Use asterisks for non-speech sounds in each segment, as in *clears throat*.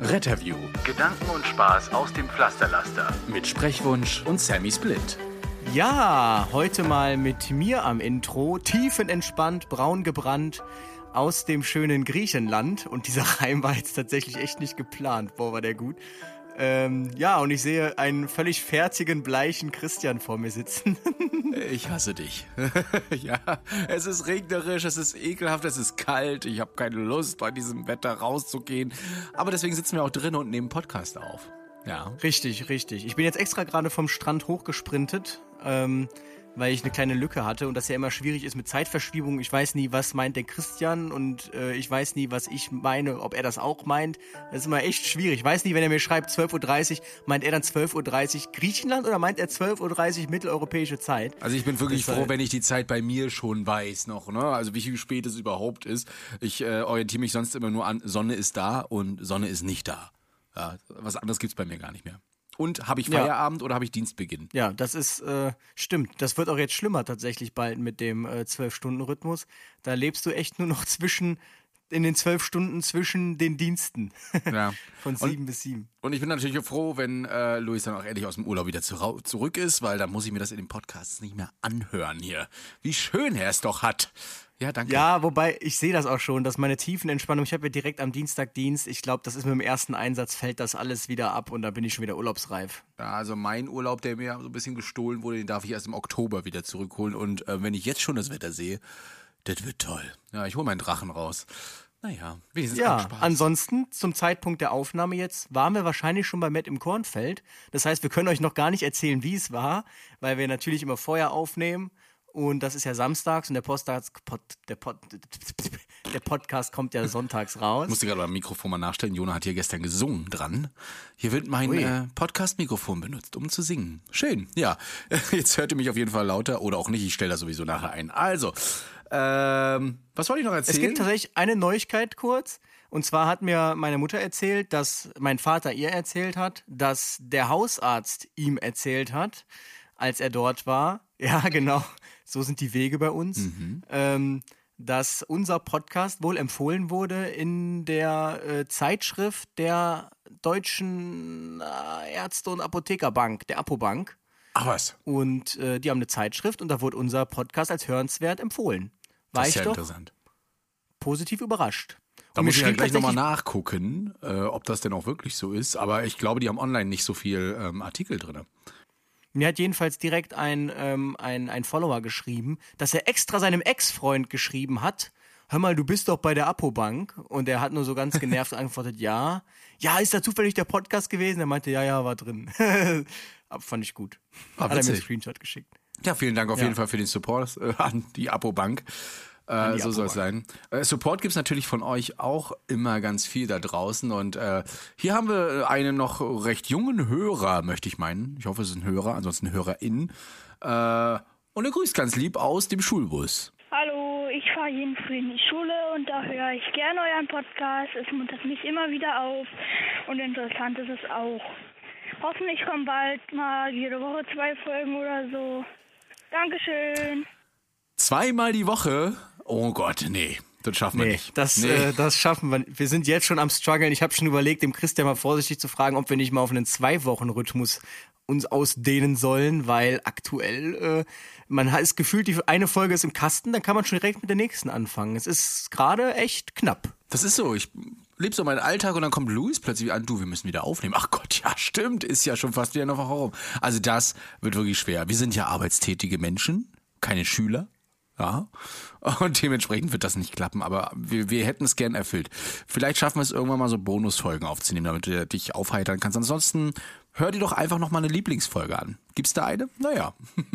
Retterview. Gedanken und Spaß aus dem Pflasterlaster. Mit Sprechwunsch und Sammy Split. Ja, heute mal mit mir am Intro, tiefenentspannt, braun gebrannt aus dem schönen Griechenland. Und dieser Reim war jetzt tatsächlich echt nicht geplant. Boah, war der gut. Ähm, ja, und ich sehe einen völlig fertigen, bleichen Christian vor mir sitzen. *laughs* Ich hasse dich. *laughs* ja, es ist regnerisch, es ist ekelhaft, es ist kalt. Ich habe keine Lust, bei diesem Wetter rauszugehen. Aber deswegen sitzen wir auch drin und nehmen Podcast auf. Ja. Richtig, richtig. Ich bin jetzt extra gerade vom Strand hochgesprintet. Ähm, weil ich eine kleine Lücke hatte und das ja immer schwierig ist mit Zeitverschiebung. Ich weiß nie, was meint der Christian und äh, ich weiß nie, was ich meine, ob er das auch meint. Das ist immer echt schwierig. Ich weiß nie, wenn er mir schreibt 12.30 Uhr, meint er dann 12.30 Uhr Griechenland oder meint er 12.30 Uhr mitteleuropäische Zeit? Also ich bin wirklich das froh, wenn ich die Zeit bei mir schon weiß noch, ne? Also wie spät es überhaupt ist. Ich äh, orientiere mich sonst immer nur an, Sonne ist da und Sonne ist nicht da. Ja, was anderes gibt's bei mir gar nicht mehr. Und habe ich Feierabend ja. oder habe ich Dienstbeginn? Ja, das ist äh, stimmt. Das wird auch jetzt schlimmer tatsächlich bald mit dem äh, Zwölf-Stunden-Rhythmus. Da lebst du echt nur noch *laughs* zwischen in den zwölf Stunden zwischen den Diensten. *laughs* Ja. *laughs* Von sieben und, bis sieben. Und ich bin natürlich froh, wenn äh, Luis dann auch endlich aus dem Urlaub wieder zu, zurück ist, weil dann muss ich mir das in den Podcasts nicht mehr anhören hier. Wie schön er es doch hat. Ja, danke. Ja, wobei ich sehe das auch schon, dass meine Tiefenentspannung, ich habe ja direkt am Dienstag Dienst. Ich glaube, das ist mit dem ersten Einsatz fällt das alles wieder ab und da bin ich schon wieder urlaubsreif. Ja, also mein Urlaub, der mir so ein bisschen gestohlen wurde, den darf ich erst im Oktober wieder zurückholen. Und äh, wenn ich jetzt schon das Wetter sehe, das wird toll. Ja, ich hole meinen Drachen raus. Naja, wenigstens Ja, ansonsten zum Zeitpunkt der Aufnahme jetzt waren wir wahrscheinlich schon bei Matt im Kornfeld. Das heißt, wir können euch noch gar nicht erzählen, wie es war, weil wir natürlich immer vorher aufnehmen und das ist ja samstags und der, Postdags, Pod, der, Pod, der Podcast kommt ja sonntags raus. Ich musste gerade beim Mikrofon mal nachstellen. Jona hat hier gestern gesungen dran. Hier wird mein äh, Podcast-Mikrofon benutzt, um zu singen. Schön, ja. *laughs* Jetzt hört ihr mich auf jeden Fall lauter oder auch nicht. Ich stelle das sowieso nachher ein. Also, ähm, was wollte ich noch erzählen? Es gibt tatsächlich eine Neuigkeit kurz. Und zwar hat mir meine Mutter erzählt, dass mein Vater ihr erzählt hat, dass der Hausarzt ihm erzählt hat, als er dort war. *laughs* Ja, genau so sind die Wege bei uns, mhm. ähm, dass unser Podcast wohl empfohlen wurde in der äh, Zeitschrift der Deutschen äh, Ärzte- und Apothekerbank, der Apobank. Ach was. Und äh, die haben eine Zeitschrift und da wurde unser Podcast als hörenswert empfohlen. War das ist ich ja interessant. positiv überrascht. Da muss ich ja gleich nochmal nachgucken, äh, ob das denn auch wirklich so ist. Aber ich glaube, die haben online nicht so viel ähm, Artikel drin. Mir hat jedenfalls direkt ein, ähm, ein, ein Follower geschrieben, dass er extra seinem Ex-Freund geschrieben hat, hör mal, du bist doch bei der Apobank. Und er hat nur so ganz *laughs* genervt geantwortet, ja. Ja, ist da zufällig der Podcast gewesen? Er meinte, ja, ja, war drin. *laughs* Fand ich gut. Ah, hat er mir einen Screenshot geschickt. Ja, vielen Dank auf ja. jeden Fall für den Support äh, an die Apobank. Äh, so soll es sein. Äh, Support gibt's natürlich von euch auch immer ganz viel da draußen. Und äh, hier haben wir einen noch recht jungen Hörer, möchte ich meinen. Ich hoffe, es ist ein Hörer, ansonsten HörerIn. Äh, und er grüßt ganz lieb aus dem Schulbus. Hallo, ich fahre jeden Früh in die Schule und da höre ich gerne euren Podcast. Es muntert mich immer wieder auf und interessant ist es auch. Hoffentlich kommen bald mal jede Woche zwei Folgen oder so. Dankeschön. Zweimal die Woche? Oh Gott, nee. Das schaffen wir nee, nicht. Das, nee. äh, das schaffen wir nicht. Wir sind jetzt schon am struggeln. Ich habe schon überlegt, dem Christian mal vorsichtig zu fragen, ob wir nicht mal auf einen Zwei-Wochen-Rhythmus uns ausdehnen sollen, weil aktuell äh, man ist gefühlt, die eine Folge ist im Kasten, dann kann man schon direkt mit der nächsten anfangen. Es ist gerade echt knapp. Das ist so. Ich lebe so meinen Alltag und dann kommt Luis plötzlich an, du, wir müssen wieder aufnehmen. Ach Gott, ja, stimmt, ist ja schon fast wieder eine Woche rum. Also das wird wirklich schwer. Wir sind ja arbeitstätige Menschen, keine Schüler. Ja. *laughs* Und dementsprechend wird das nicht klappen, aber wir, wir hätten es gern erfüllt. Vielleicht schaffen wir es irgendwann mal so Bonusfolgen aufzunehmen, damit du dich aufheitern kannst. Ansonsten hör dir doch einfach noch mal eine Lieblingsfolge an. Gibt's da eine? Naja. *laughs*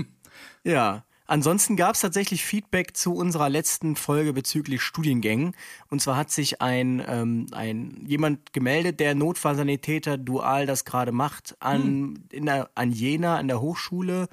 Ja. Ansonsten gab es tatsächlich Feedback zu unserer letzten Folge bezüglich Studiengängen. Und zwar hat sich ein, ähm, ein jemand gemeldet, der Notfallsanitäter dual das gerade macht, an, in der, an Jena, an der Hochschule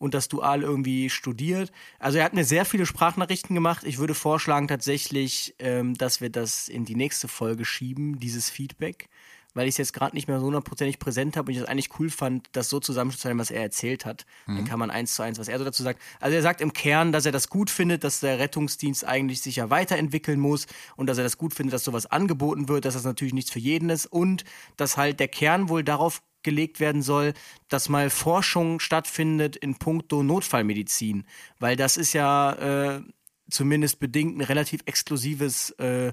und das dual irgendwie studiert. Also er hat mir sehr viele Sprachnachrichten gemacht. Ich würde vorschlagen tatsächlich, ähm, dass wir das in die nächste Folge schieben, dieses Feedback weil ich es jetzt gerade nicht mehr so hundertprozentig präsent habe und ich es eigentlich cool fand, das so zusammenzustellen, was er erzählt hat. Dann kann man eins zu eins, was er so dazu sagt. Also er sagt im Kern, dass er das gut findet, dass der Rettungsdienst eigentlich sich ja weiterentwickeln muss und dass er das gut findet, dass sowas angeboten wird, dass das natürlich nichts für jeden ist und dass halt der Kern wohl darauf gelegt werden soll, dass mal Forschung stattfindet in puncto Notfallmedizin, weil das ist ja äh, zumindest bedingt ein relativ exklusives äh,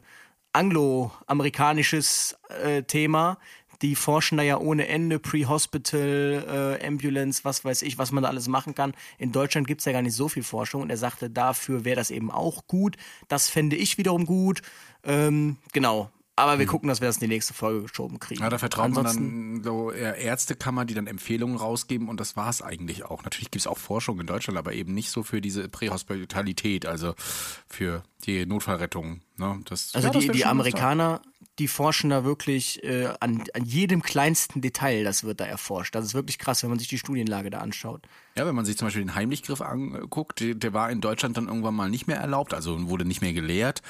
angloamerikanisches äh, Thema. Die forschen da ja ohne Ende, Pre-Hospital, äh, Ambulance, was weiß ich, was man da alles machen kann. In Deutschland gibt es ja gar nicht so viel Forschung und er sagte, dafür wäre das eben auch gut. Das fände ich wiederum gut. Ähm, genau. Aber wir gucken, dass wir das in die nächste Folge geschoben kriegen. Ja, da man Ansonsten- dann so Ärztekammer, die dann Empfehlungen rausgeben und das war es eigentlich auch. Natürlich gibt es auch Forschung in Deutschland, aber eben nicht so für diese Prähospitalität, also für die Notfallrettung. Ne? Das, Also ja, die, die Amerikaner, die forschen da wirklich äh, an, an jedem kleinsten Detail, das wird da erforscht. Das ist wirklich krass, wenn man sich die Studienlage da anschaut. Ja, wenn man sich zum Beispiel den Heimlichgriff anguckt, der, der war in Deutschland dann irgendwann mal nicht mehr erlaubt, also wurde nicht mehr gelehrt.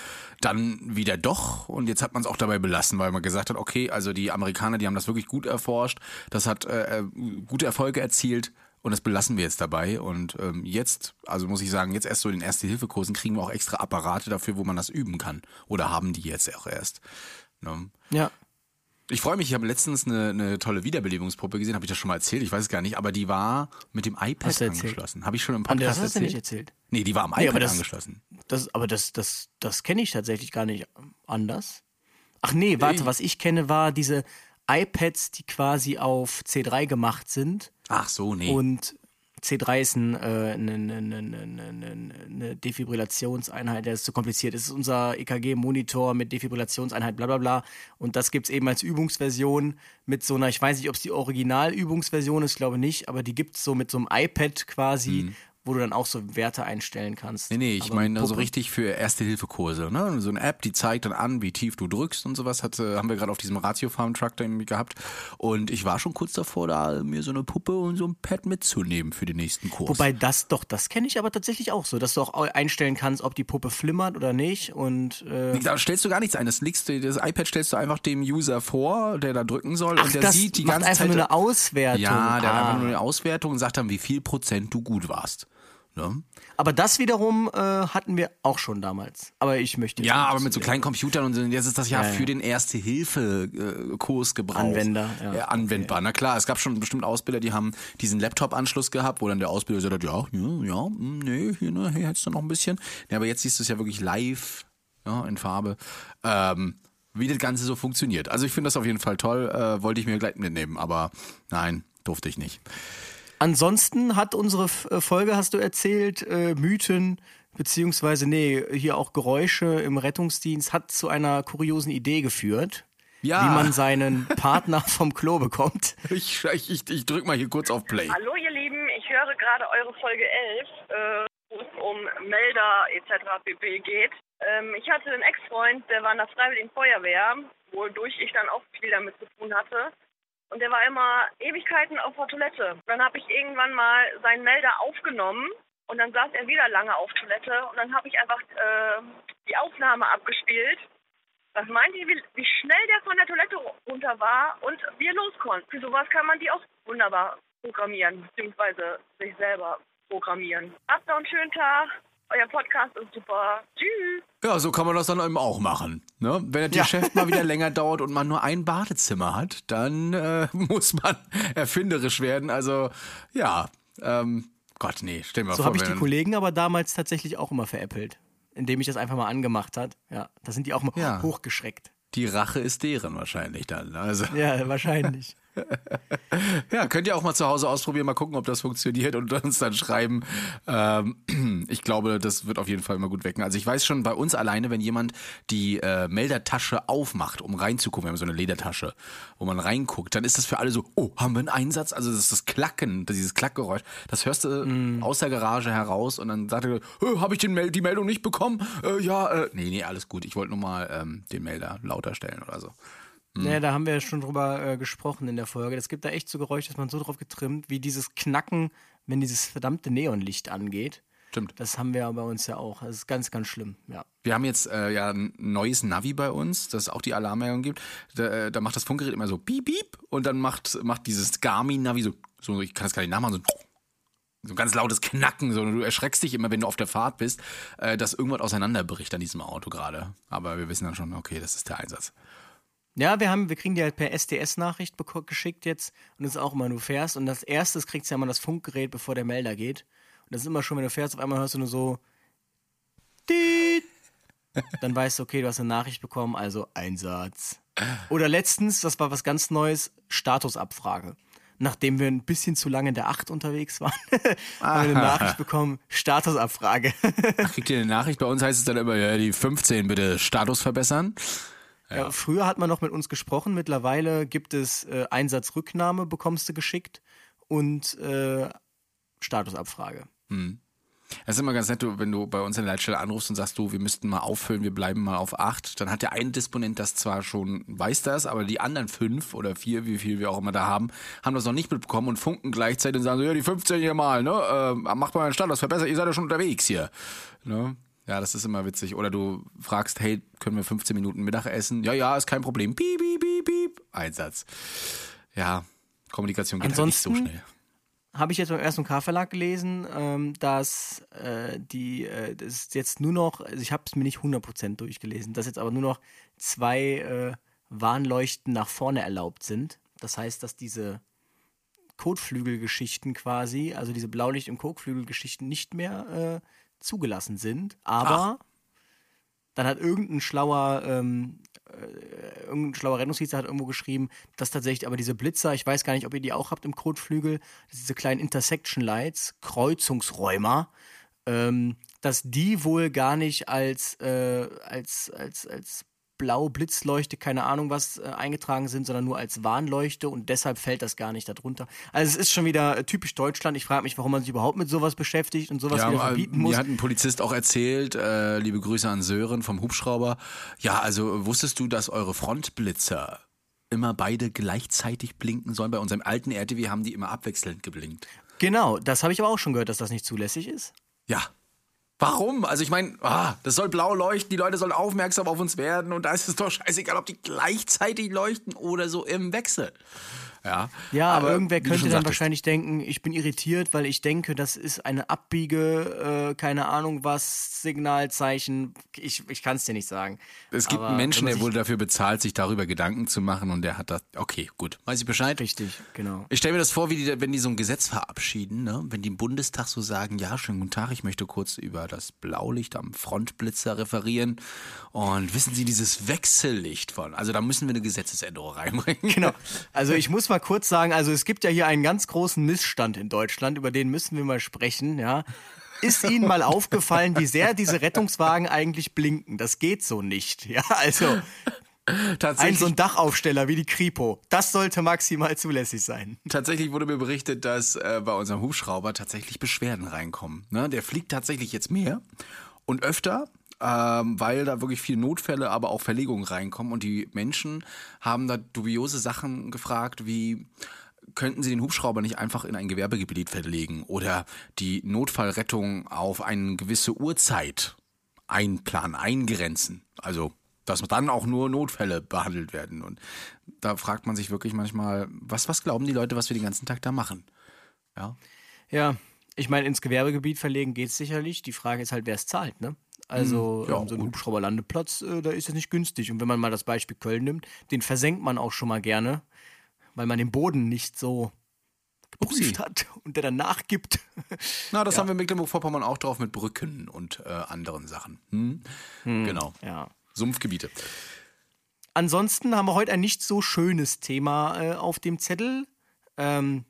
Dann wieder doch und jetzt hat man es auch dabei belassen, weil man gesagt hat, okay, also die Amerikaner, die haben das wirklich gut erforscht, das hat äh, äh, gute Erfolge erzielt und das belassen wir jetzt dabei. Und ähm, jetzt, also muss ich sagen, jetzt erst so in den Erste-Hilfe-Kursen kriegen wir auch extra Apparate dafür, wo man das üben kann. Oder haben die jetzt auch erst. Ne? Ja. Ich freue mich, ich habe letztens eine, eine tolle Wiederbelebungspuppe gesehen, habe ich das schon mal erzählt, ich weiß es gar nicht, aber die war mit dem iPad angeschlossen. Habe ich schon im Und das Podcast hast du erzählt? nicht erzählt. Nee, die war am Nee, iPad aber das- angeschlossen. Das, aber das, das, das kenne ich tatsächlich gar nicht anders. Ach nee, warte, was ich kenne, war diese iPads, die quasi auf C3 gemacht sind. Ach so, nee. Und C3 ist ein, äh, eine, eine, eine, eine, eine Defibrillationseinheit, der ist zu kompliziert. Es ist unser EKG-Monitor mit Defibrillationseinheit, bla bla bla. Und das gibt's eben als Übungsversion mit so einer, ich weiß nicht, ob es die Originalübungsversion ist, glaube nicht, aber die gibt's so mit so einem iPad quasi, wo du dann auch so Werte einstellen kannst. Nee, nee, ich meine so Puppe- richtig für Erste-Hilfe-Kurse. Ne? So eine App, die zeigt dann an, wie tief du drückst und sowas. Hat, haben wir gerade auf diesem Ratio-Farm-Truck da irgendwie gehabt. Und ich war schon kurz davor, da mir so eine Puppe und so ein Pad mitzunehmen für den nächsten Kurs. Wobei das doch, das kenne ich aber tatsächlich auch so, dass du auch einstellen kannst, ob die Puppe flimmert oder nicht. Und äh, da stellst du gar nichts ein. Das, legst das iPad stellst du einfach dem User vor, der da drücken soll. ach, und der das sieht die macht ganze einfach Zeit. nur eine Auswertung. ja, der hat ah. einfach nur eine Auswertung und sagt dann, wie viel Prozent du gut warst. Ne? Aber das wiederum äh, hatten wir auch schon damals. Aber ich möchte Ja, aber mit so kleinen Computern und so, jetzt ist das ja, Ja, ja. für den Erste-Hilfe-Kurs gebraucht. Anwender, ja. Äh, anwendbar. Na klar, es gab schon bestimmt Ausbilder, die haben diesen Laptop-Anschluss gehabt, wo dann der Ausbilder gesagt hat, ja, ja, ja, hm, nee, hier, ne, hier hättest du noch ein bisschen. Ja, aber jetzt siehst du es ja wirklich live, ja, in Farbe. Ähm, wie das Ganze so funktioniert. Also ich finde das auf jeden Fall toll, äh, wollte ich mir gleich mitnehmen, aber nein, durfte ich nicht. Ansonsten hat unsere F- äh, Folge, hast du erzählt, äh, Mythen, beziehungsweise, nee, hier auch Geräusche im Rettungsdienst, hat zu einer kuriosen Idee geführt. Ja. Wie man seinen *laughs* Partner vom Klo bekommt. Ich, ich, ich, ich drück mal hier kurz auf Play. Hallo ihr Lieben, ich höre gerade eure Folge 11, äh, wo es um Melder etc. pp. geht. Ähm, ich hatte einen Ex-Freund, der war in der Freiwilligen Feuerwehr, wodurch ich dann auch viel damit zu tun hatte. Und der war immer Ewigkeiten auf der Toilette. Dann habe ich irgendwann mal seinen Melder aufgenommen und dann saß er wieder lange auf Toilette und dann habe ich einfach äh, die Aufnahme abgespielt. Was meint ihr, wie, wie schnell der von der Toilette runter war und wir los konnten? Für sowas kann man die auch wunderbar programmieren, beziehungsweise sich selber programmieren. Habt noch einen schönen Tag. Euer Podcast ist super. Tschüss. Ja, so kann man das dann eben auch machen. Ne? Wenn das Geschäft *laughs* mal wieder länger dauert und man nur ein Badezimmer hat, dann äh, *laughs* muss man erfinderisch werden. Also ja, ähm, Gott, nee, stell dir mal So vor. habe ich die Kollegen aber damals tatsächlich auch immer veräppelt. Indem ich das einfach mal angemacht hat. Ja, da sind die auch mal Ja. hochgeschreckt. die Rache ist deren wahrscheinlich dann. Also Ja, wahrscheinlich. *laughs* *laughs* ja, könnt ihr auch mal zu Hause ausprobieren, mal gucken, ob das funktioniert und uns dann schreiben, ähm, *clears throat* Ich glaube, das wird auf jeden Fall immer gut wecken. Also ich weiß schon, bei uns alleine, wenn jemand die äh, Meldertasche aufmacht, um reinzugucken, wir haben so eine Ledertasche, wo man reinguckt, dann ist das für alle so, oh, haben wir einen Einsatz? Also das ist das Klacken, dieses Klackgeräusch. Das hörst du Mm. aus der Garage heraus und dann sagt er, oh, habe ich den Mel die Meldung nicht bekommen? Äh, ja, äh, nee, nee, alles gut. Ich wollte nur mal ähm, den Melder lauter stellen oder so. Ja, da haben wir ja schon drüber äh, gesprochen in der Folge. Es gibt da echt so Geräusche, dass man so drauf getrimmt, wie dieses Knacken, wenn dieses verdammte Neonlicht angeht. Stimmt. Das haben wir ja bei uns ja auch. Das ist ganz, ganz schlimm, ja. Wir haben jetzt äh, ja ein neues Navi bei uns, das auch die Alarmmeldung gibt. Da, äh, da macht das Funkgerät immer so piep, piep und dann macht, macht dieses Garmin-Navi so, so, ich kann das gar nicht nachmachen, so, so ein ganz lautes Knacken. So, du erschreckst dich immer, wenn du auf der Fahrt bist, äh, dass irgendwas auseinanderbricht an diesem Auto gerade. Aber wir wissen dann schon, okay, das ist der Einsatz. Ja, wir haben, wir kriegen die halt per SDS-Nachricht geschickt jetzt und das ist auch immer, du fährst und als erstes kriegst du ja immer das Funkgerät, bevor der Melder geht. Und das ist immer schon, wenn du fährst, auf einmal hörst du nur so Diet. Dann weißt du, okay, du hast eine Nachricht bekommen, also Einsatz. Oder letztens, das war was ganz Neues, Statusabfrage. Nachdem wir ein bisschen zu lange in der 8 unterwegs waren, *laughs* haben wir eine Nachricht bekommen, Statusabfrage. Kriegt ihr eine Nachricht? Bei uns heißt es dann immer, ja, die 15 bitte Status verbessern. Ja. früher hat man noch mit uns gesprochen, mittlerweile gibt es äh, Einsatzrücknahme, bekommst du geschickt und äh, Statusabfrage. Das ist immer ganz nett, wenn du bei uns in der Leitstelle anrufst und sagst, du, wir müssten mal auffüllen, wir bleiben mal auf acht. Dann hat der eine Disponent das zwar schon, weiß das, aber die anderen fünf oder vier, wie viel wir auch immer da haben, haben das noch nicht mitbekommen und funken gleichzeitig und sagen so, ja, die 15 hier mal, ne, äh, macht mal einen Standard, verbessert, ihr seid ja schon unterwegs hier. Ne? Ja, das ist immer witzig. Oder du fragst, hey, können wir 15 Minuten Mittagessen? Ja, ja, ist kein Problem. Piep, piep, piep, piep. Einsatz. Ja, Kommunikation geht halt nicht so Ansonsten- schnell. Habe ich jetzt beim ersten K-Verlag gelesen, ähm, dass äh, die, äh, das ist jetzt nur noch, also ich habe es mir nicht 100% durchgelesen, dass jetzt aber nur noch zwei äh, Warnleuchten nach vorne erlaubt sind. Das heißt, dass diese Kotflügelgeschichten quasi, also diese Blaulicht- und Kotflügelgeschichten nicht mehr äh, zugelassen sind. Aber dann hat irgendein schlauer, ähm, äh, irgendein schlauer Rettungsdienst hat irgendwo geschrieben, dass tatsächlich aber diese Blitzer, ich weiß gar nicht, ob ihr die auch habt im Kotflügel, diese kleinen Intersection Lights, Kreuzungsräumer, ähm, dass die wohl gar nicht als, äh, als, als, als blau Blitzleuchte, keine Ahnung was, äh, eingetragen sind, sondern nur als Warnleuchte und deshalb fällt das gar nicht darunter. Also es ist schon wieder äh, typisch Deutschland. Ich frage mich, warum man sich überhaupt mit sowas beschäftigt und sowas wieder äh, verbieten muss. Mir hat ein Polizist auch erzählt, äh, liebe Grüße an Sören vom Hubschrauber. Ja, also wusstest du, dass eure Frontblitzer immer beide gleichzeitig blinken sollen? Bei unserem alten RTW haben die immer abwechselnd geblinkt. Genau, das habe ich aber auch schon gehört, dass das nicht zulässig ist. Ja. Warum? Also ich meine, ah, das soll blau leuchten, die Leute sollen aufmerksam auf uns werden und da ist es doch scheißegal, ob die gleichzeitig leuchten oder so im Wechsel. Ja, Ja, aber irgendwer könnte dann sagtest, wahrscheinlich denken, ich bin irritiert, weil ich denke, das ist eine Abbiege, äh, keine Ahnung was, Signalzeichen. Ich, ich kann es dir nicht sagen. Es gibt Aber einen Menschen, der wohl dafür bezahlt, sich darüber Gedanken zu machen und der hat das. Okay, gut. Weiß ich Bescheid? Richtig, genau. Ich stelle mir das vor, wie die, wenn die so ein Gesetz verabschieden, ne? wenn die im Bundestag so sagen, ja, schönen guten Tag, ich möchte kurz über das Blaulicht am Frontblitzer referieren. Und wissen Sie dieses Wechsellicht von? Also da müssen wir eine Gesetzesänderung reinbringen. Genau. *laughs* Also ich muss mal kurz sagen, also es gibt ja hier einen ganz großen Missstand in Deutschland, über den müssen wir mal sprechen, ja. Ist Ihnen mal aufgefallen, wie sehr diese Rettungswagen eigentlich blinken? Das geht so nicht. Ja, also *laughs* ein Tatsächlich, so ein Dachaufsteller wie die Kripo, das sollte maximal zulässig sein. tatsächlich wurde mir berichtet, dass äh, bei unserem Hubschrauber tatsächlich Beschwerden reinkommen. Ne? Der fliegt tatsächlich jetzt mehr und öfter. Ähm, weil da wirklich viele Notfälle, aber auch Verlegungen reinkommen. Und die Menschen haben da dubiose Sachen gefragt, wie könnten sie den Hubschrauber nicht einfach in ein Gewerbegebiet verlegen oder die Notfallrettung auf eine gewisse Uhrzeit einplanen, eingrenzen. Also, dass dann auch nur Notfälle behandelt werden. Und da fragt man sich wirklich manchmal, was, was glauben die Leute, was wir den ganzen Tag da machen? Ja. Ja, ich meine, ins Gewerbegebiet verlegen geht es sicherlich. Die Frage ist halt, wer es zahlt, ne? Also ja, ähm, so ein. Hubschrauberlandeplatz, äh, da ist es nicht günstig. Und wenn man mal das Beispiel Köln nimmt, den versenkt man auch schon mal gerne, weil man den Boden nicht so geprüft hat und der dann nachgibt. *laughs* Na, das haben wir in Mecklenburg-Vorpommern auch drauf mit Brücken und äh, anderen Sachen. Hm? Genau. ja. Sumpfgebiete. Ansonsten haben wir heute ein nicht so schönes Thema äh, auf dem Zettel. Ähm,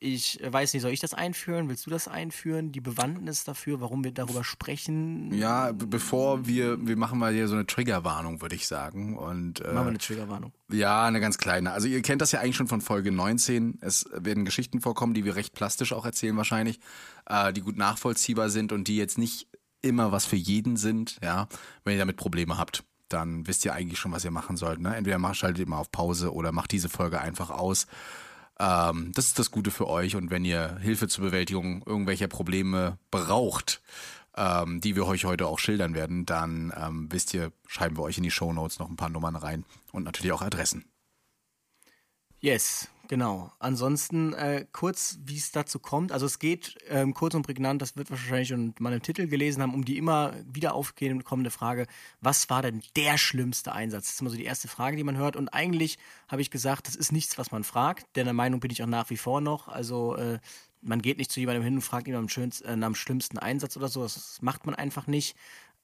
Ich weiß nicht, soll ich das einführen? Willst du das einführen? Die Bewandtnis dafür, warum wir darüber sprechen? Ja, be- bevor wir, wir machen mal hier so eine Triggerwarnung, würde ich sagen. Und, äh, Machen wir eine Triggerwarnung. Ja, eine ganz kleine. Also ihr kennt das ja eigentlich schon von Folge 19. Es werden Geschichten vorkommen, die wir recht plastisch auch erzählen wahrscheinlich, äh, die gut nachvollziehbar sind und die jetzt nicht immer was für jeden sind. Ja, wenn ihr damit Probleme habt, dann wisst ihr eigentlich schon, was ihr machen sollt. Ne? Entweder macht, schaltet ihr mal auf Pause oder macht diese Folge einfach aus. Ähm, das ist das Gute für euch und wenn ihr Hilfe zur Bewältigung irgendwelcher Probleme braucht, ähm, die wir euch heute auch schildern werden, dann ähm, wisst ihr, schreiben wir euch in die Shownotes noch ein paar Nummern rein und natürlich auch Adressen. Yes, genau. Ansonsten äh, kurz, wie es dazu kommt. Also es geht ähm, kurz und prägnant, das wird wahrscheinlich schon mal im Titel gelesen haben, um die immer wieder aufkommende Frage, was war denn der schlimmste Einsatz? Das ist immer so die erste Frage, die man hört. Und eigentlich habe ich gesagt, das ist nichts, was man fragt. Denn der Meinung bin ich auch nach wie vor noch. Also äh, man geht nicht zu jemandem hin und fragt ihn am, schönsten, äh, am schlimmsten Einsatz oder so. Das macht man einfach nicht.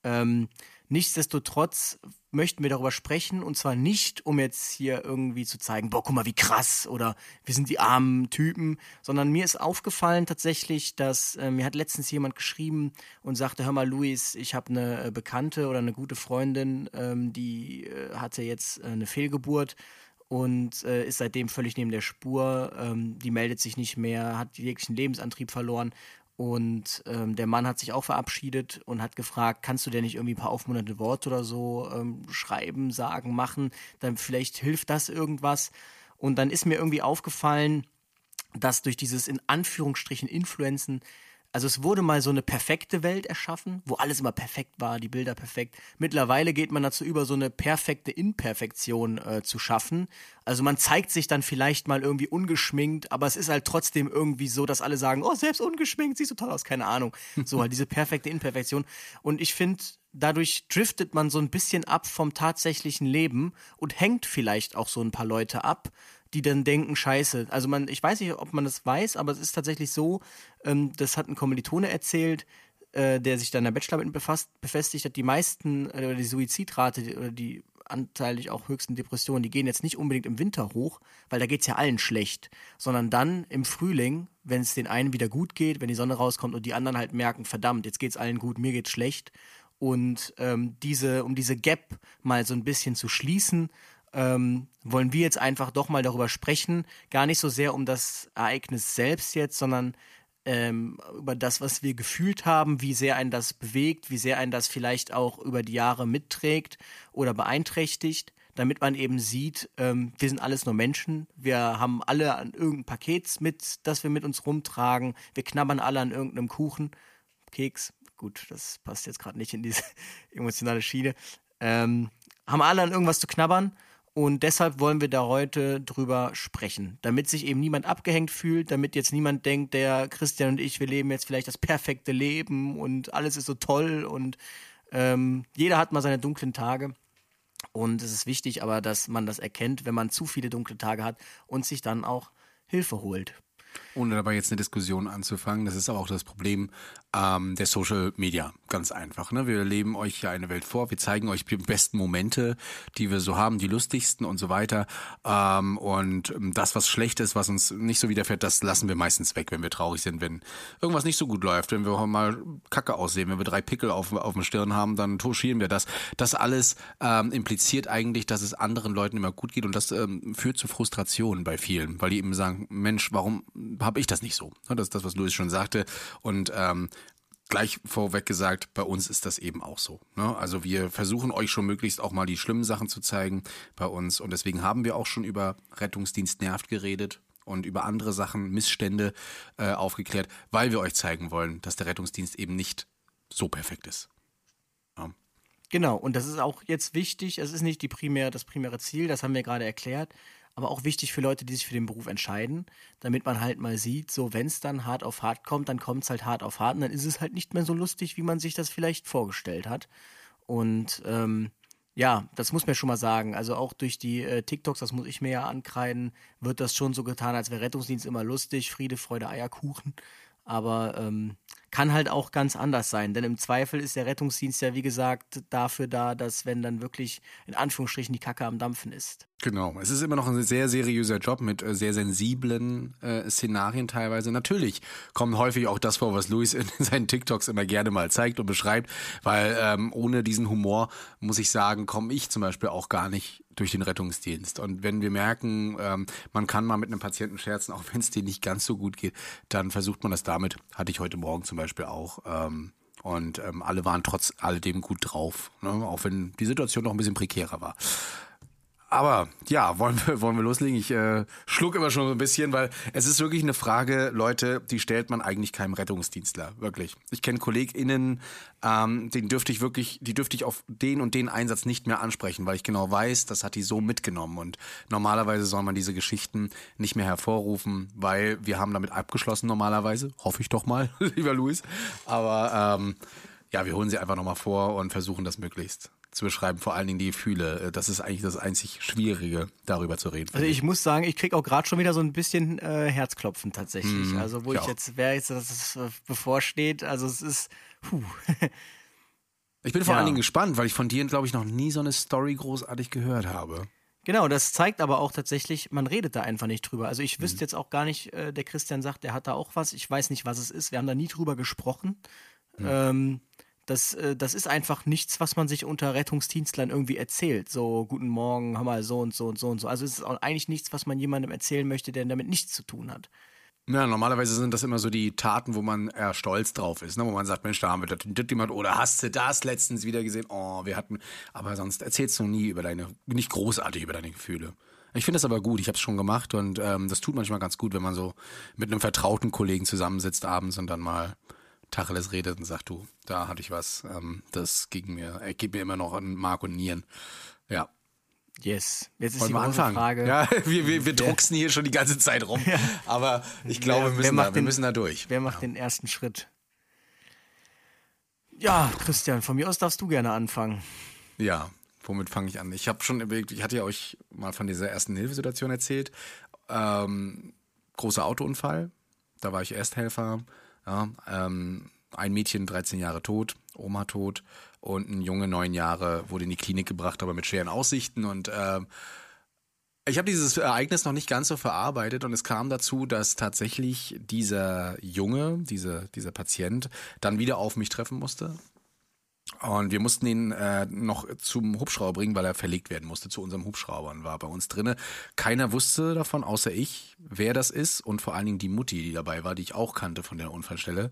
Ähm, nichtsdestotrotz möchten wir darüber sprechen und zwar nicht, um jetzt hier irgendwie zu zeigen, boah, guck mal, wie krass oder wir sind die armen Typen, sondern mir ist aufgefallen tatsächlich, dass äh, mir hat letztens jemand geschrieben und sagte, hör mal, Luis, ich habe eine äh, Bekannte oder eine gute Freundin, ähm, die äh, hatte jetzt äh, eine Fehlgeburt und äh, ist seitdem völlig neben der Spur. Ähm, die meldet sich nicht mehr, hat jeglichen Lebensantrieb verloren. Und ähm, der Mann hat sich auch verabschiedet und hat gefragt, kannst du dir nicht irgendwie ein paar aufmunternde Worte oder so ähm, schreiben, sagen, machen? Dann vielleicht hilft das irgendwas. Und dann ist mir irgendwie aufgefallen, dass durch dieses in Anführungsstrichen Influenzen also es wurde mal so eine perfekte Welt erschaffen, wo alles immer perfekt war, die Bilder perfekt. Mittlerweile geht man dazu über, so eine perfekte Imperfektion äh, zu schaffen. Also man zeigt sich dann vielleicht mal irgendwie ungeschminkt, aber es ist halt trotzdem irgendwie so, dass alle sagen, oh, selbst ungeschminkt, siehst du toll aus, keine Ahnung. *laughs* So halt diese perfekte Imperfektion. Und ich finde, dadurch driftet man so ein bisschen ab vom tatsächlichen Leben und hängt vielleicht auch so ein paar Leute ab, die dann denken, scheiße. Also man, ich weiß nicht, ob man das weiß, aber es ist tatsächlich so, ähm, das hat ein Kommilitone erzählt, äh, der sich da in der Bachelorarbeit befasst, befestigt hat, die meisten, äh, die Suizidrate die, oder die anteilig auch höchsten Depressionen, die gehen jetzt nicht unbedingt im Winter hoch, weil da geht's ja allen schlecht, sondern dann im Frühling, wenn es den einen wieder gut geht, wenn die Sonne rauskommt und die anderen halt merken, verdammt, jetzt geht's allen gut, mir geht's schlecht. Und ähm, diese, um diese Gap mal so ein bisschen zu schließen, ähm, wollen wir jetzt einfach doch mal darüber sprechen. Gar nicht so sehr um das Ereignis selbst jetzt, sondern ähm, über das, was wir gefühlt haben, wie sehr einen das bewegt, wie sehr einen das vielleicht auch über die Jahre mitträgt oder beeinträchtigt, damit man eben sieht, ähm, wir sind alles nur Menschen, wir haben alle an irgendein Paket mit, das wir mit uns rumtragen, wir knabbern alle an irgendeinem Kuchen, Keks, gut, das passt jetzt gerade nicht in diese *laughs* emotionale Schiene, ähm, haben alle an irgendwas zu knabbern und deshalb wollen wir da heute drüber sprechen, damit sich eben niemand abgehängt fühlt, damit jetzt niemand denkt, der Christian und ich, wir leben jetzt vielleicht das perfekte Leben und alles ist so toll und ähm, jeder hat mal seine dunklen Tage. Und es ist wichtig aber, dass man das erkennt, wenn man zu viele dunkle Tage hat und sich dann auch Hilfe holt. Ohne dabei jetzt eine Diskussion anzufangen, das ist aber auch das Problem ähm, der Social Media. Ganz einfach. Ne? Wir leben euch ja eine Welt vor, wir zeigen euch die besten Momente, die wir so haben, die lustigsten und so weiter. Ähm, und das, was schlecht ist, was uns nicht so widerfährt, das lassen wir meistens weg, wenn wir traurig sind, wenn irgendwas nicht so gut läuft, wenn wir mal kacke aussehen, wenn wir drei Pickel auf, auf der Stirn haben, dann touchieren wir das. Das alles ähm, impliziert eigentlich, dass es anderen Leuten immer gut geht und das ähm, führt zu Frustration bei vielen, weil die eben sagen, Mensch, warum habe ich das nicht so? Das ist das, was Louis schon sagte. Und ähm, gleich vorweg gesagt, bei uns ist das eben auch so. Ne? Also wir versuchen euch schon möglichst auch mal die schlimmen Sachen zu zeigen bei uns. Und deswegen haben wir auch schon über Rettungsdienst nervt geredet und über andere Sachen, Missstände äh, aufgeklärt, weil wir euch zeigen wollen, dass der Rettungsdienst eben nicht so perfekt ist. Ja. Genau, und das ist auch jetzt wichtig, es ist nicht die primär, das primäre Ziel, das haben wir gerade erklärt, aber auch wichtig für Leute, die sich für den Beruf entscheiden, damit man halt mal sieht, so wenn es dann hart auf hart kommt, dann kommt es halt hart auf hart und dann ist es halt nicht mehr so lustig, wie man sich das vielleicht vorgestellt hat. Und ähm, ja, das muss man schon mal sagen. Also auch durch die äh, TikToks, das muss ich mir ja ankreiden, wird das schon so getan, als wäre Rettungsdienst immer lustig, Friede, Freude, Eierkuchen. Aber ähm, kann halt auch ganz anders sein, denn im Zweifel ist der Rettungsdienst ja, wie gesagt, dafür da, dass wenn dann wirklich in Anführungsstrichen die Kacke am Dampfen ist. Genau, es ist immer noch ein sehr seriöser Job mit äh, sehr sensiblen äh, Szenarien teilweise. Natürlich kommt häufig auch das vor, was Luis in *laughs* seinen TikToks immer gerne mal zeigt und beschreibt, weil ähm, ohne diesen Humor, muss ich sagen, komme ich zum Beispiel auch gar nicht durch den Rettungsdienst. Und wenn wir merken, ähm, man kann mal mit einem Patienten scherzen, auch wenn es dir nicht ganz so gut geht, dann versucht man das damit. Hatte ich heute Morgen zum Beispiel auch. Ähm, und ähm, alle waren trotz alledem gut drauf, ne? auch wenn die Situation noch ein bisschen prekärer war. Aber ja, wollen wir, wollen wir loslegen? Ich äh, schluck immer schon so ein bisschen, weil es ist wirklich eine Frage, Leute, die stellt man eigentlich keinem Rettungsdienstler, wirklich. Ich kenne KollegInnen, ähm, den dürfte ich wirklich, die dürfte ich auf den und den Einsatz nicht mehr ansprechen, weil ich genau weiß, das hat die so mitgenommen. Und normalerweise soll man diese Geschichten nicht mehr hervorrufen, weil wir haben damit abgeschlossen normalerweise. Hoffe ich doch mal, *laughs* lieber Luis. Aber ähm, ja, wir holen sie einfach nochmal vor und versuchen das möglichst zu beschreiben, vor allen Dingen die Gefühle. Äh, das ist eigentlich das einzig Schwierige, darüber zu reden. Also ich muss sagen, ich kriege auch gerade schon wieder so ein bisschen äh, Herzklopfen tatsächlich. Mhm, also wo ich ich, jetzt, wer jetzt das äh, bevorsteht, also es ist, puh. Ich bin *laughs* vor Ja. allen Dingen gespannt, weil ich von dir, glaube ich, noch nie so eine Story großartig gehört habe. Genau, das zeigt aber auch tatsächlich, man redet da einfach nicht drüber. Also ich wüsste jetzt auch gar nicht, äh, der Christian sagt, der hat da auch was. Ich weiß nicht, was es ist. Wir haben da nie drüber gesprochen. Ähm, das, äh, das ist einfach nichts, was man sich unter Rettungsdienstlern irgendwie erzählt. So, guten Morgen, hör mal, so und so und so und so. Also es ist auch eigentlich nichts, was man jemandem erzählen möchte, der damit nichts zu tun hat. Ja, normalerweise sind das immer so die Taten, wo man eher stolz drauf ist, ne? wo man sagt, Mensch, da haben wir das, das gemacht oder hast du das letztens wieder gesehen? Oh, wir hatten, aber sonst erzählst du nie über deine, nicht großartig über deine Gefühle. Ich finde das aber gut, ich habe es schon gemacht und ähm, das tut manchmal ganz gut, wenn man so mit einem vertrauten Kollegen zusammensitzt abends und dann mal Tacheles redet und sagt, du, da hatte ich was, ähm, das ging mir, äh, geht mir immer noch an Mark und Nieren. Ja. Yes. Jetzt ist Wollen die große anfangen? Frage. Ja, *laughs* wir, wir, wir drucksen hier schon die ganze Zeit rum. Aber ich glaube, Wer- wir müssen, da, wir den- müssen da durch. Wer macht den ersten Schritt? Ja, Christian, von mir aus darfst du gerne anfangen. Ja, womit fange ich an? Ich habe schon überlegt, ich hatte ja euch mal von dieser ersten Hilfesituation erzählt. Ähm, großer Autounfall, da war ich Ersthelfer. Ja, ähm, ein Mädchen 13 Jahre tot, Oma tot und ein Junge neun Jahre wurde in die Klinik gebracht, aber mit schweren Aussichten und ähm, ich habe dieses Ereignis noch nicht ganz so verarbeitet und es kam dazu, dass tatsächlich dieser Junge, diese, dieser Patient, dann wieder auf mich treffen musste. Und wir mussten ihn äh, noch zum Hubschrauber bringen, weil er verlegt werden musste zu unserem Hubschrauber und war bei uns drinne. Keiner wusste davon, außer ich, wer das ist und vor allen Dingen die Mutti, die dabei war, die ich auch kannte von der Unfallstelle,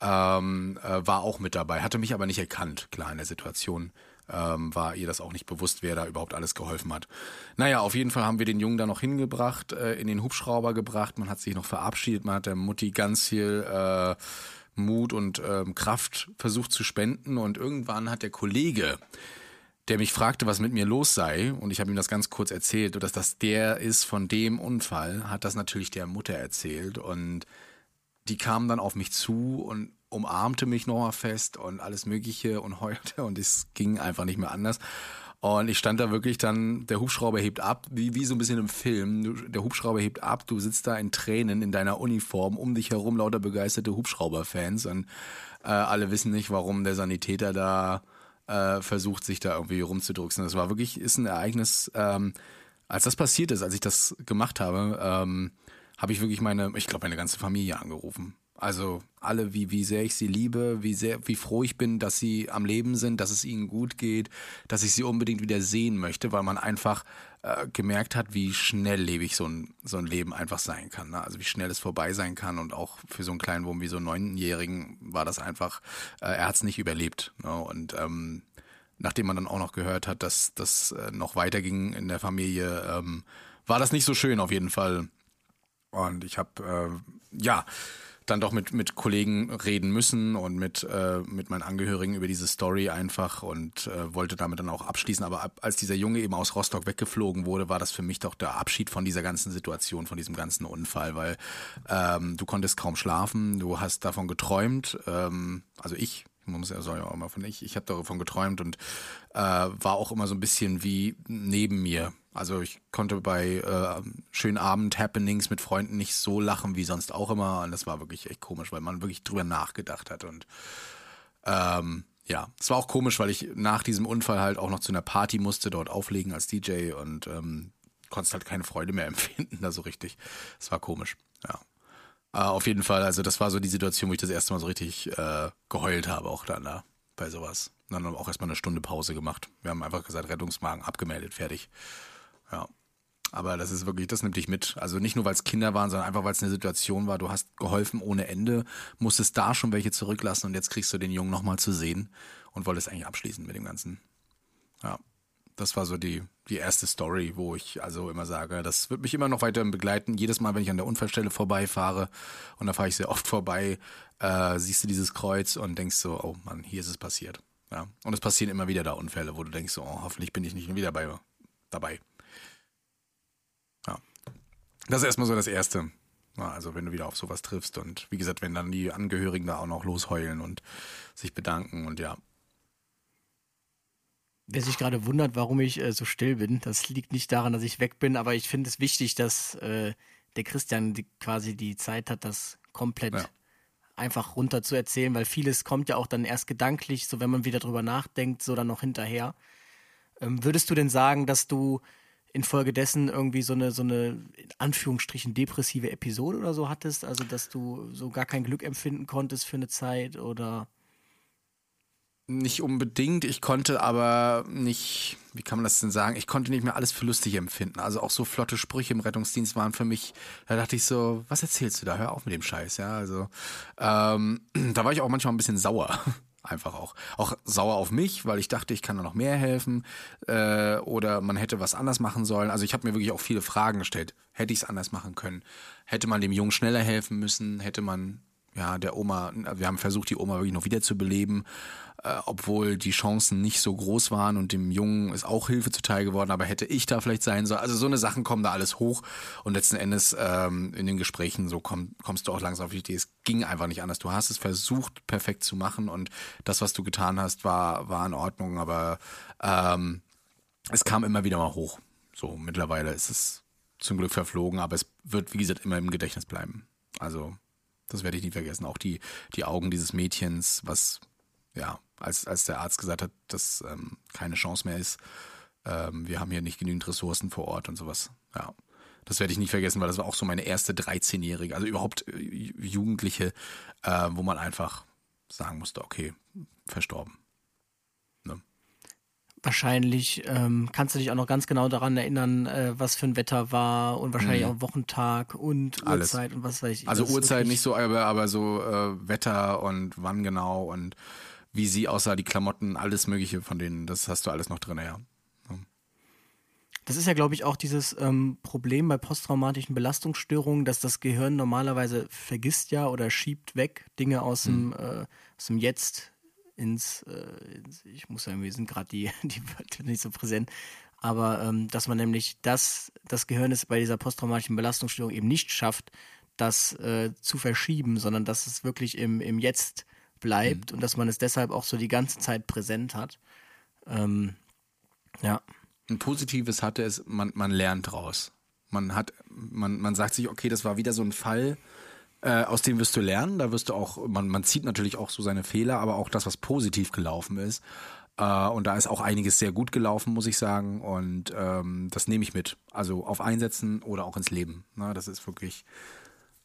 ähm, äh, war auch mit dabei, hatte mich aber nicht erkannt, klar in der Situation. Ähm, war ihr das auch nicht bewusst, wer da überhaupt alles geholfen hat. Naja, auf jeden Fall haben wir den Jungen da noch hingebracht, äh, in den Hubschrauber gebracht, man hat sich noch verabschiedet, man hat der Mutti ganz viel äh, Mut und ähm, Kraft versucht zu spenden. Und irgendwann hat der Kollege, der mich fragte, was mit mir los sei, und ich habe ihm das ganz kurz erzählt, dass das der ist von dem Unfall, hat das natürlich der Mutter erzählt. Und die kam dann auf mich zu und umarmte mich nochmal fest und alles Mögliche und *laughs* heulte. Und es ging einfach nicht mehr anders. Und ich stand da wirklich dann, der Hubschrauber hebt ab, wie, wie so ein bisschen im Film. Der Hubschrauber hebt ab, du sitzt da in Tränen in deiner Uniform, um dich herum lauter begeisterte Hubschrauberfans und äh, alle wissen nicht, warum der Sanitäter da äh, versucht, sich da irgendwie rumzudrucksen. Das war wirklich, ist ein Ereignis, ähm, als das passiert ist, als ich das gemacht habe, ähm, habe ich wirklich meine, ich glaube, meine ganze Familie angerufen. Also alle, wie, wie sehr ich sie liebe, wie sehr, wie froh ich bin, dass sie am Leben sind, dass es ihnen gut geht, dass ich sie unbedingt wieder sehen möchte, weil man einfach äh, gemerkt hat, wie schnelllebig so ein, so ein Leben einfach sein kann. Ne? Also wie schnell es vorbei sein kann und auch für so einen kleinen Wurm wie so einen Neunjährigen war das einfach, äh, er hat es nicht überlebt. Ne? Und ähm, nachdem man dann auch noch gehört hat, dass das äh, noch weiterging in der Familie, ähm, war das nicht so schön auf jeden Fall. Und ich habe, äh, ja, dann doch mit, mit Kollegen reden müssen und mit, äh, mit meinen Angehörigen über diese Story einfach und äh, wollte damit dann auch abschließen. Aber ab, als dieser Junge eben aus Rostock weggeflogen wurde, war das für mich doch der Abschied von dieser ganzen Situation, von diesem ganzen Unfall, weil ähm, du konntest kaum schlafen, du hast davon geträumt, ähm, also ich, man muss ja ja auch immer von ich, ich habe davon geträumt und äh, war auch immer so ein bisschen wie neben mir. Also ich konnte bei äh, schönen Abend-Happenings mit Freunden nicht so lachen wie sonst auch immer. Und das war wirklich echt komisch, weil man wirklich drüber nachgedacht hat. Und ähm, ja, es war auch komisch, weil ich nach diesem Unfall halt auch noch zu einer Party musste, dort auflegen als DJ und ähm, konnte halt keine Freude mehr *laughs* empfinden, da so richtig. Es war komisch, ja. Äh, auf jeden Fall, also das war so die Situation, wo ich das erste Mal so richtig äh, geheult habe, auch dann da bei sowas. Und dann haben wir auch erstmal eine Stunde Pause gemacht. Wir haben einfach gesagt, Rettungsmagen abgemeldet, fertig. Ja. Aber das ist wirklich, das nimmt dich mit. Also nicht nur, weil es Kinder waren, sondern einfach, weil es eine Situation war. Du hast geholfen ohne Ende, musstest da schon welche zurücklassen und jetzt kriegst du den Jungen nochmal zu sehen und wolltest eigentlich abschließen mit dem Ganzen. Ja. Das war so die, die erste Story, wo ich also immer sage, das wird mich immer noch weiter begleiten. Jedes Mal, wenn ich an der Unfallstelle vorbeifahre, und da fahre ich sehr oft vorbei, äh, siehst du dieses Kreuz und denkst so, oh Mann, hier ist es passiert. Ja. Und es passieren immer wieder da Unfälle, wo du denkst, so, oh, hoffentlich bin ich nicht wieder bei, dabei. Das ist erstmal so das Erste. Also wenn du wieder auf sowas triffst und wie gesagt, wenn dann die Angehörigen da auch noch losheulen und sich bedanken und ja. Wer sich gerade wundert, warum ich äh, so still bin, das liegt nicht daran, dass ich weg bin, aber ich finde es wichtig, dass äh, der Christian die, quasi die Zeit hat, das komplett Ja. einfach runter zu erzählen, weil vieles kommt ja auch dann erst gedanklich, so wenn man wieder drüber nachdenkt, so dann noch hinterher. Ähm, würdest du denn sagen, dass du infolgedessen irgendwie so eine, so eine, in Anführungsstrichen, depressive Episode oder so hattest? Also, dass du so gar kein Glück empfinden konntest für eine Zeit oder. Nicht unbedingt, ich konnte aber nicht, wie kann man das denn sagen, ich konnte nicht mehr alles für lustig empfinden. Also auch so flotte Sprüche im Rettungsdienst waren für mich, da dachte ich so, was erzählst du da? Hör auf mit dem Scheiß, ja. Also ähm, *clears throat* da war ich auch manchmal ein bisschen sauer. Einfach auch. Auch sauer auf mich, weil ich dachte, ich kann da noch mehr helfen äh, oder man hätte was anders machen sollen. Also ich habe mir wirklich auch viele Fragen gestellt. Hätte ich es anders machen können? Hätte man dem Jungen schneller helfen müssen? Hätte man ja, der Oma, wir haben versucht, die Oma wirklich noch wieder zu beleben, äh, obwohl die Chancen nicht so groß waren und dem Jungen ist auch Hilfe zuteil geworden, aber hätte ich da vielleicht sein sollen. Also so eine Sachen kommen da alles hoch und letzten Endes ähm, in den Gesprächen so komm, kommst du auch langsam auf die Idee, es ging einfach nicht anders. Du hast es versucht, perfekt zu machen und das, was du getan hast, war, war in Ordnung, aber ähm, es kam immer wieder mal hoch. So, mittlerweile ist es zum Glück verflogen, aber es wird, wie gesagt, immer im Gedächtnis bleiben. Also das werde ich nie vergessen. Auch die, die Augen dieses Mädchens, was, ja, als, als der Arzt gesagt hat, dass ähm, keine Chance mehr ist. Ähm, wir haben hier nicht genügend Ressourcen vor Ort und sowas. Ja. Das werde ich nie vergessen, weil das war auch so meine erste 13-Jährige, also überhaupt äh, Jugendliche, äh, wo man einfach sagen musste, okay, verstorben. Ne? Wahrscheinlich ähm, kannst du dich auch noch ganz genau daran erinnern, äh, was für ein Wetter war und wahrscheinlich Mhm. auch Wochentag und Alles. Uhrzeit und was weiß ich. Also Uhrzeit nicht so, aber, aber so äh, Wetter und wann genau und wie sie aussah, die Klamotten, alles Mögliche von denen, das hast du alles noch drin, ja. Das ist ja, glaube ich, auch dieses ähm, Problem bei posttraumatischen Belastungsstörungen, dass das Gehirn normalerweise vergisst ja oder schiebt weg Dinge aus, dem, äh, aus dem Jetzt ins, äh, ins ich muss sagen, wir sind gerade die, *laughs* die Wörter nicht so präsent, aber ähm, dass man nämlich das, das Gehirn es bei dieser posttraumatischen Belastungsstörung eben nicht schafft, das äh, zu verschieben, sondern dass es wirklich im, im Jetzt bleibt und dass man es deshalb auch so die ganze Zeit präsent hat. Ähm, ja. Ein Positives hatte es, man, man lernt draus. Man hat, man, man sagt sich, okay, das war wieder so ein Fall, äh, aus dem wirst du lernen. Da wirst du auch, man, man zieht natürlich auch so seine Fehler, aber auch das, was positiv gelaufen ist. Äh, und da ist auch einiges sehr gut gelaufen, muss ich sagen. Und ähm, das nehme ich mit. Also auf Einsätzen oder auch ins Leben. Na, das ist wirklich,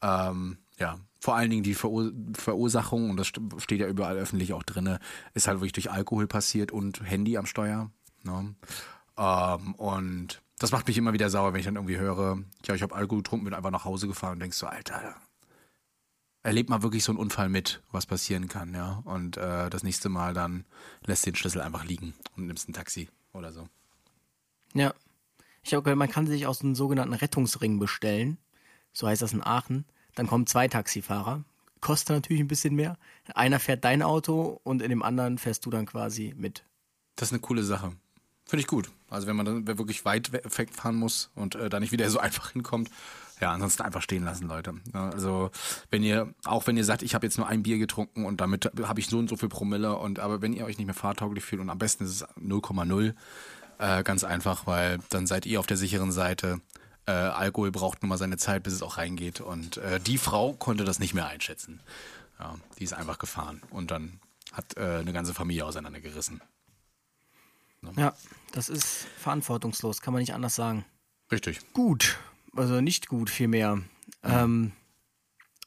ähm, ja, vor allen Dingen die Verur Verursachung, und das st- steht ja überall öffentlich auch drinne, ist halt wirklich durch Alkohol passiert und Handy am Steuer. Ne? Ähm, und das macht mich immer wieder sauer, wenn ich dann irgendwie höre, ja, ich habe Alkohol getrunken, bin einfach nach Hause gefahren und denkst so, Alter, erlebt mal wirklich so einen Unfall mit, was passieren kann, ja. Und äh, das nächste Mal dann lässt den Schlüssel einfach liegen und nimmst ein Taxi oder so. Ja. Ich habe gehört, man kann sich aus einem sogenannten Rettungsring bestellen. So heißt das in Aachen. Dann kommen zwei Taxifahrer. Kostet natürlich ein bisschen mehr. Einer fährt dein Auto und in dem anderen fährst du dann quasi mit. Das ist eine coole Sache. Finde ich gut. Also wenn man dann wirklich weit we- wegfahren muss und äh, da nicht wieder so *laughs* einfach hinkommt, ja, ansonsten einfach stehen lassen, Leute. Also wenn ihr, auch wenn ihr sagt, ich habe jetzt nur ein Bier getrunken und damit habe ich so und so viel Promille und aber wenn ihr euch nicht mehr fahrtauglich fühlt und am besten ist es 0,0, Äh, ganz einfach, weil dann seid ihr auf der sicheren Seite. Äh, Alkohol braucht nun mal seine Zeit, bis es auch reingeht. Und äh, die Frau konnte das nicht mehr einschätzen. Ja, die ist einfach gefahren und dann hat äh, eine ganze Familie auseinandergerissen. Ja, das ist verantwortungslos, kann man nicht anders sagen. Richtig. Gut, also nicht gut, vielmehr. Ähm,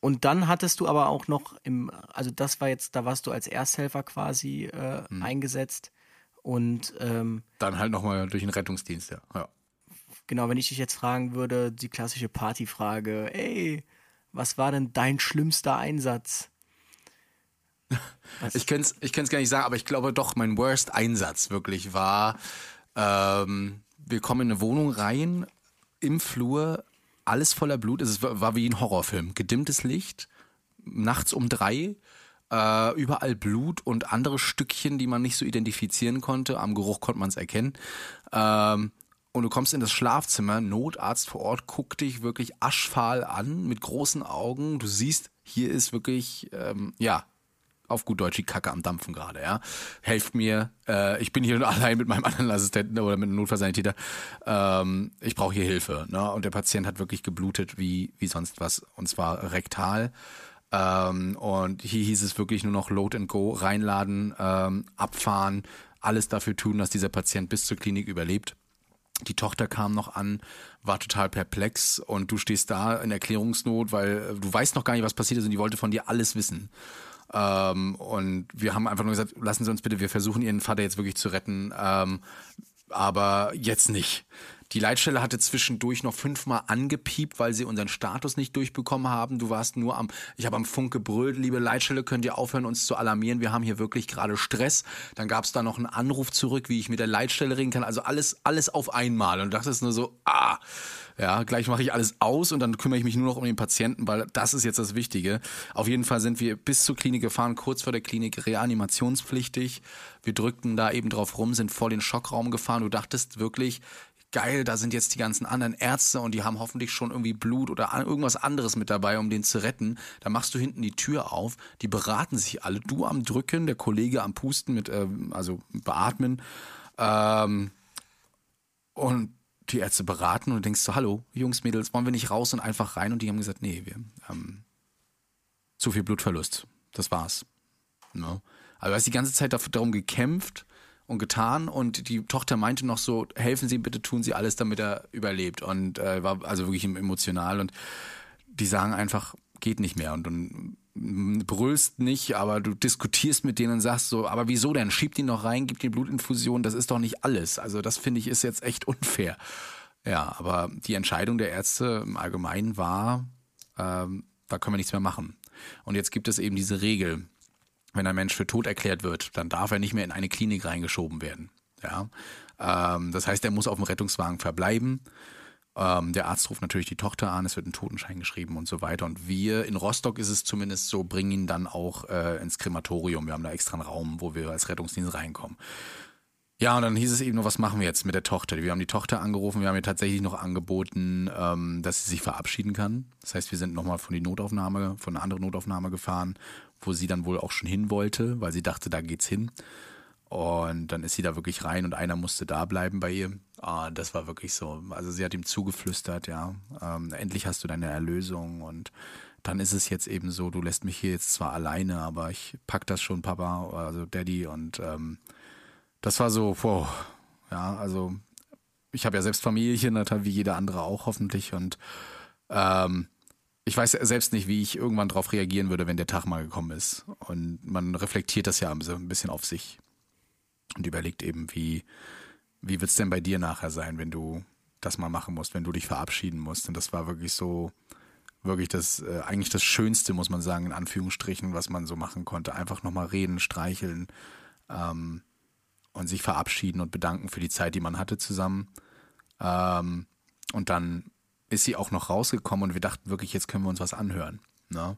und dann hattest du aber auch noch im, also das war jetzt, da warst du als Ersthelfer quasi äh, eingesetzt. Und ähm, Dann halt nochmal durch den Rettungsdienst, ja. ja. Genau, wenn ich dich jetzt fragen würde, die klassische Partyfrage, ey, was war denn dein schlimmster Einsatz? Ich kann es ich gar nicht sagen, aber ich glaube doch, mein worst Einsatz wirklich war, ähm, wir kommen in eine Wohnung rein, im Flur, alles voller Blut. Es war, war wie ein Horrorfilm. Gedimmtes Licht, nachts um drei, äh, überall Blut und andere Stückchen, die man nicht so identifizieren konnte. Am Geruch konnte man es erkennen. Ähm, und du kommst in das Schlafzimmer, Notarzt vor Ort guckt dich wirklich aschfahl an, mit großen Augen. Du siehst, hier ist wirklich, ähm, ja, auf gut Deutsch die Kacke am Dampfen gerade, ja. Helft mir, äh, ich bin hier *laughs* allein mit meinem anderen Assistenten oder mit einem Notfallsanitäter. Ähm, ich brauche hier Hilfe. Ne? Und der Patient hat wirklich geblutet wie, wie sonst was. Und zwar rektal. Ähm, und hier hieß es wirklich nur noch Load and Go, reinladen, ähm, abfahren, alles dafür tun, dass dieser Patient bis zur Klinik überlebt. Die Tochter kam noch an, war total perplex und du stehst da in Erklärungsnot, weil äh, du weißt noch gar nicht, was passiert ist und die wollte von dir alles wissen. Ähm, und wir haben einfach nur gesagt, lassen Sie uns bitte, wir versuchen Ihren Vater jetzt wirklich zu retten, ähm, aber jetzt nicht. Die Leitstelle hatte zwischendurch noch fünfmal angepiept, weil sie unseren Status nicht durchbekommen haben. Du warst nur am, ich habe am Funk gebrüllt, liebe Leitstelle, könnt ihr aufhören, uns zu alarmieren? Wir haben hier wirklich gerade Stress. Dann gab es da noch einen Anruf zurück, wie ich mit der Leitstelle reden kann. Also alles, alles auf einmal. Und du dachtest nur so, ah, ja, gleich mache ich alles aus und dann kümmere ich mich nur noch um den Patienten, weil das ist jetzt das Wichtige. Auf jeden Fall sind wir bis zur Klinik gefahren, kurz vor der Klinik reanimationspflichtig. Wir drückten da eben drauf rum, sind vor den Schockraum gefahren. Du dachtest wirklich, geil, da sind jetzt die ganzen anderen Ärzte und die haben hoffentlich schon irgendwie Blut oder irgendwas anderes mit dabei, um den zu retten. Da machst du hinten die Tür auf, die beraten sich alle, du am Drücken, der Kollege am Pusten mit, ähm, also beatmen. Ähm, und die Ärzte beraten und denkst so, hallo, Jungs, Mädels, wollen wir nicht raus und einfach rein? Und die haben gesagt, nee, wir haben zu viel Blutverlust. Das war's. Ne? Aber du hast die ganze Zeit darum gekämpft und getan und die Tochter meinte noch so, helfen Sie bitte, tun Sie alles, damit er überlebt. Und äh, war also wirklich emotional und die sagen einfach, geht nicht mehr. Und du brüllst nicht, aber du diskutierst mit denen und sagst so, aber wieso denn? Schiebt ihn noch rein, gibt die Blutinfusion, das ist doch nicht alles. Also das finde ich ist jetzt echt *laughs* unfair. Ja, aber die Entscheidung der Ärzte im Allgemeinen war, ähm, da können wir nichts mehr machen. Und jetzt gibt es eben diese Regel, wenn ein Mensch für tot erklärt wird, dann darf er nicht mehr in eine Klinik reingeschoben werden. Ja, ähm, das heißt, er muss auf dem Rettungswagen verbleiben. Ähm, der Arzt ruft natürlich die Tochter an, es wird ein Totenschein geschrieben und so weiter. Und wir in Rostock ist es zumindest so, bringen ihn dann auch äh, ins Krematorium. Wir haben da extra einen Raum, wo wir als Rettungsdienst reinkommen. Ja, und dann hieß es eben nur, was machen wir jetzt mit der Tochter? Wir haben die Tochter angerufen, wir haben ihr tatsächlich noch angeboten, ähm, dass sie sich verabschieden kann. Das heißt, wir sind nochmal von die Notaufnahme, von einer anderen Notaufnahme gefahren, wo sie dann wohl auch schon hin wollte, weil sie dachte, da geht's hin. Und dann ist sie da wirklich rein und einer musste da bleiben bei ihr. Ah, das war wirklich so. Also sie hat ihm zugeflüstert, ja, ähm, endlich hast du deine Erlösung und dann ist es jetzt eben so, du lässt mich hier jetzt zwar alleine, aber ich pack das schon, Papa, also Daddy und ähm, das war so, wow, ja, also ich habe ja selbst Familienkinder, wie jeder andere auch hoffentlich und ähm, ich weiß selbst nicht, wie ich irgendwann darauf reagieren würde, wenn der Tag mal gekommen ist. Und man reflektiert das ja so ein bisschen auf sich und überlegt eben, wie, wie wird's denn bei dir nachher sein, wenn du das mal machen musst, wenn du dich verabschieden musst. Und das war wirklich so, wirklich das, äh, eigentlich das Schönste, muss man sagen, in Anführungsstrichen, was man so machen konnte. Einfach nochmal reden, streicheln ähm, und sich verabschieden und bedanken für die Zeit, die man hatte zusammen. Ähm, und dann ist sie auch noch rausgekommen und wir dachten wirklich, jetzt können wir uns was anhören. Ne?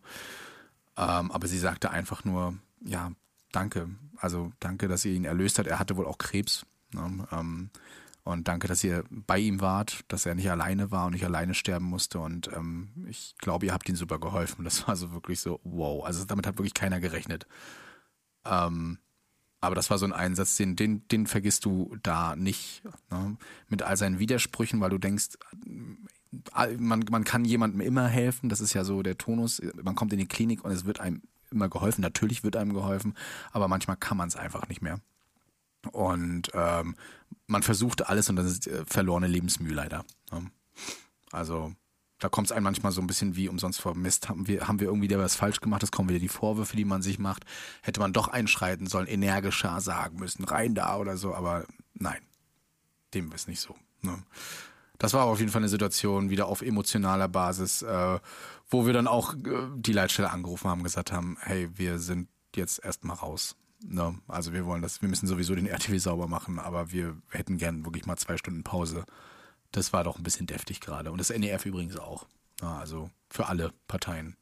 Ähm, aber sie sagte einfach nur, ja, danke. Also danke, dass ihr ihn erlöst hat. Er hatte wohl auch Krebs. Ne? Ähm, und danke, dass ihr bei ihm wart, dass er nicht alleine war und nicht alleine sterben musste. Und ähm, ich glaube, ihr habt ihm super geholfen. Das war so wirklich so, wow. Also damit hat wirklich keiner gerechnet. Ähm, Aber das war so ein Einsatz, den, den, den vergisst du da nicht. Ne? Mit all seinen Widersprüchen, weil du denkst, man, man kann jemandem immer helfen. Das ist ja so der Tonus. Man kommt in die Klinik und es wird einem immer geholfen. Natürlich wird einem geholfen, aber manchmal kann man es einfach nicht mehr. Und ähm, man versucht alles und das ist äh, verlorene Lebensmühe leider. Ne? Also da kommt es einem manchmal so ein bisschen wie umsonst vor Mist. Haben wir, haben wir irgendwie da was falsch gemacht? Es kommen wieder die Vorwürfe, die man sich macht. Hätte man doch einschreiten sollen, energischer sagen müssen, rein da oder so. Aber nein, dem ist nicht so. Ne? Das war auf jeden Fall eine Situation wieder auf emotionaler Basis, äh, wo wir dann auch äh, die Leitstelle angerufen haben, gesagt haben, hey, wir sind jetzt erstmal raus. Ne? Also wir wollen das, wir müssen sowieso den RTW sauber machen, aber wir hätten gern wirklich mal zwei Stunden Pause. Das war doch ein bisschen deftig gerade. Und das NEF übrigens auch. Ja, also für alle Parteien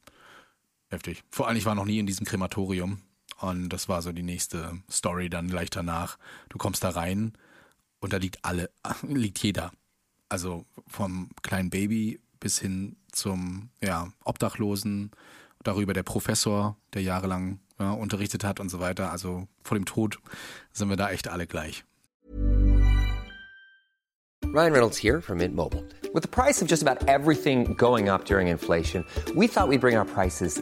heftig. Vor allem, ich war noch nie in diesem Krematorium. Und das war so die nächste Story dann gleich danach. Du kommst da rein und da liegt alle, *laughs* liegt jeder. Also vom kleinen Baby bis hin zum ja, Obdachlosen, darüber der Professor, der jahrelang ja, unterrichtet hat und so weiter. Also vor dem Tod sind wir da echt alle gleich. Ryan Reynolds here from Mint Mobile. With the price of just about everything going up during inflation, we thought we'd bring our prices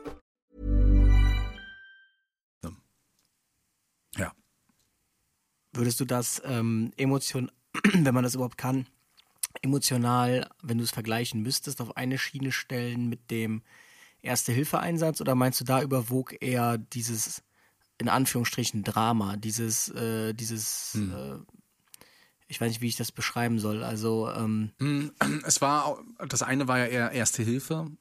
Würdest du das ähm, emotion, *clears throat* wenn man das überhaupt kann, emotional, wenn du es vergleichen müsstest, auf eine Schiene stellen mit dem Erste-Hilfe-Einsatz? Oder meinst du, da überwog eher dieses, in Anführungsstrichen, Drama, dieses, äh, dieses, äh, ich weiß nicht, wie ich das beschreiben soll, also, ähm, *clears throat* Es war, das eine war ja eher Erste Hilfe,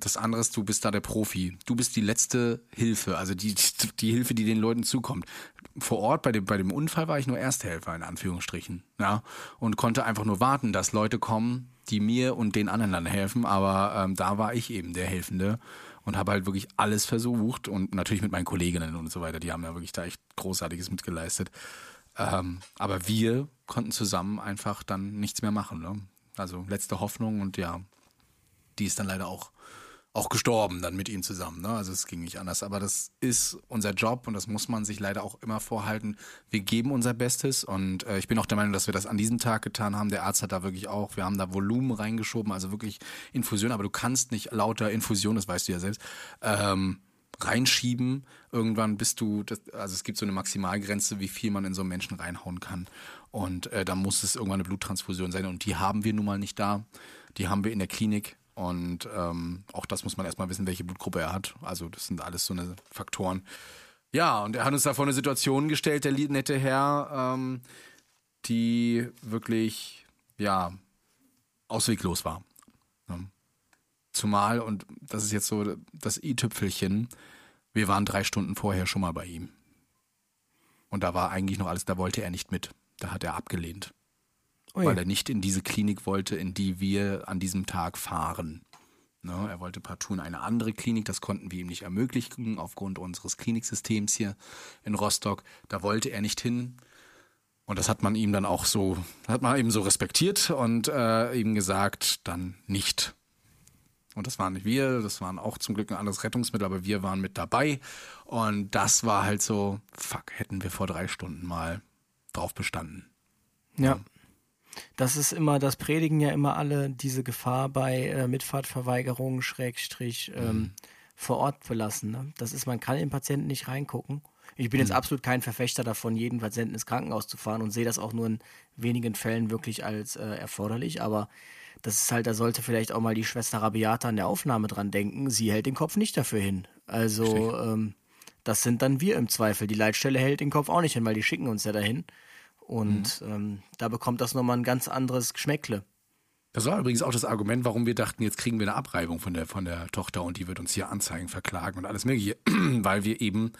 das andere ist, du bist da der Profi. Du bist die letzte Hilfe, also die, *laughs* die Hilfe, die den Leuten zukommt. Vor Ort bei dem, bei dem Unfall war ich nur Ersthelfer, in Anführungsstrichen. Ja, und konnte einfach nur warten, dass Leute kommen, die mir und den anderen dann helfen. Aber ähm, da war ich eben der Helfende und habe halt wirklich alles versucht und natürlich mit meinen Kolleginnen und so weiter. Die haben ja wirklich da echt Großartiges mitgeleistet. Ähm, aber wir konnten zusammen einfach dann nichts mehr machen. Ne? Also letzte Hoffnung und ja, die ist dann leider auch, auch gestorben dann mit ihm zusammen. Ne? Also es ging nicht anders. Aber das ist unser Job und das muss man sich leider auch immer vorhalten. Wir geben unser Bestes und äh, ich bin auch der Meinung, dass wir das an diesem Tag getan haben. Der Arzt hat da wirklich auch, wir haben da Volumen reingeschoben, also wirklich Infusion, aber du kannst nicht lauter Infusion, das weißt du ja selbst, ähm, reinschieben. Irgendwann bist du, das, also es gibt so eine Maximalgrenze, wie viel man in so einen Menschen reinhauen kann. Und äh, da muss es irgendwann eine Bluttransfusion sein. Und die haben wir nun mal nicht da. Die haben wir in der Klinik. Und ähm, auch das muss man erstmal wissen, welche Blutgruppe er hat. Also das sind alles so eine Faktoren. Ja, und er hat uns da vor eine Situation gestellt, der nette Herr, ähm, die wirklich, ja, ausweglos war. Ne? Zumal, und das ist jetzt so das i-Tüpfelchen, wir waren drei Stunden vorher schon mal bei ihm. Und da war eigentlich noch alles, da wollte er nicht mit. Da hat er abgelehnt. Ui. Weil er nicht in diese Klinik wollte, in die wir an diesem Tag fahren. Ne, er wollte partout in eine andere Klinik, das konnten wir ihm nicht ermöglichen, aufgrund unseres Kliniksystems hier in Rostock. Da wollte er nicht hin. Und das hat man ihm dann auch so, hat man eben so respektiert und äh, ihm gesagt, dann nicht. Und das waren nicht wir, das waren auch zum Glück ein anderes Rettungsmittel, aber wir waren mit dabei. Und das war halt so, fuck, hätten wir vor drei Stunden mal drauf bestanden. Ja. Das ist immer, das predigen ja immer alle, diese Gefahr bei äh, Mitfahrtverweigerung, Schrägstrich, ähm, vor Ort belassen. Ne? Das ist, man kann den Patienten nicht reingucken. Ich bin jetzt absolut kein Verfechter davon, jeden Patienten ins Krankenhaus zu fahren und sehe das auch nur in wenigen Fällen wirklich als äh, erforderlich. Aber das ist halt, da sollte vielleicht auch mal die Schwester Rabiata an der Aufnahme dran denken. Sie hält den Kopf nicht dafür hin. Also, ähm, das sind dann wir im Zweifel. Die Leitstelle hält den Kopf auch nicht hin, weil die schicken uns ja dahin. Und ähm, da bekommt das nochmal ein ganz anderes Geschmäckle. Das war übrigens auch das Argument, warum wir dachten, jetzt kriegen wir eine Abreibung von der, von der Tochter und die wird uns hier anzeigen, verklagen und alles mögliche, *clears throat* weil wir eben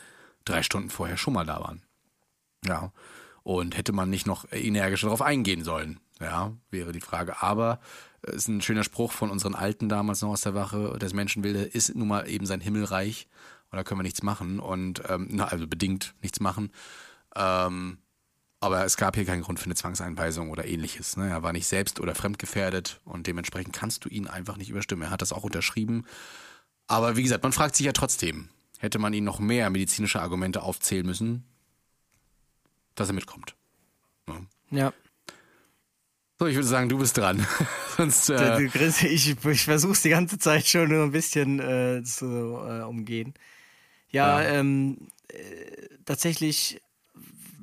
drei Stunden vorher schon mal da waren. Ja. Und hätte man nicht noch energisch darauf eingehen sollen, ja, wäre die Frage. Aber ist ein schöner Spruch von unseren Alten damals noch aus der Wache, das Menschenbilde ist nun mal eben sein Himmelreich und da können wir nichts machen und ähm, na, also bedingt nichts machen. Ähm, aber es gab hier keinen Grund für eine Zwangseinweisung oder ähnliches. Ne? Er war nicht selbst oder fremdgefährdet und dementsprechend kannst du ihn einfach nicht überstimmen. Er hat das auch unterschrieben. Aber wie gesagt, man fragt sich ja trotzdem, hätte man ihn noch mehr medizinische Argumente aufzählen müssen, dass er mitkommt. Ne? Ja. So, ich würde sagen, du bist dran. *laughs* Sonst, äh, Ich, ich versuche es die ganze Zeit schon nur ein bisschen äh, zu äh, umgehen. Ja, Ja. Ähm, äh, tatsächlich,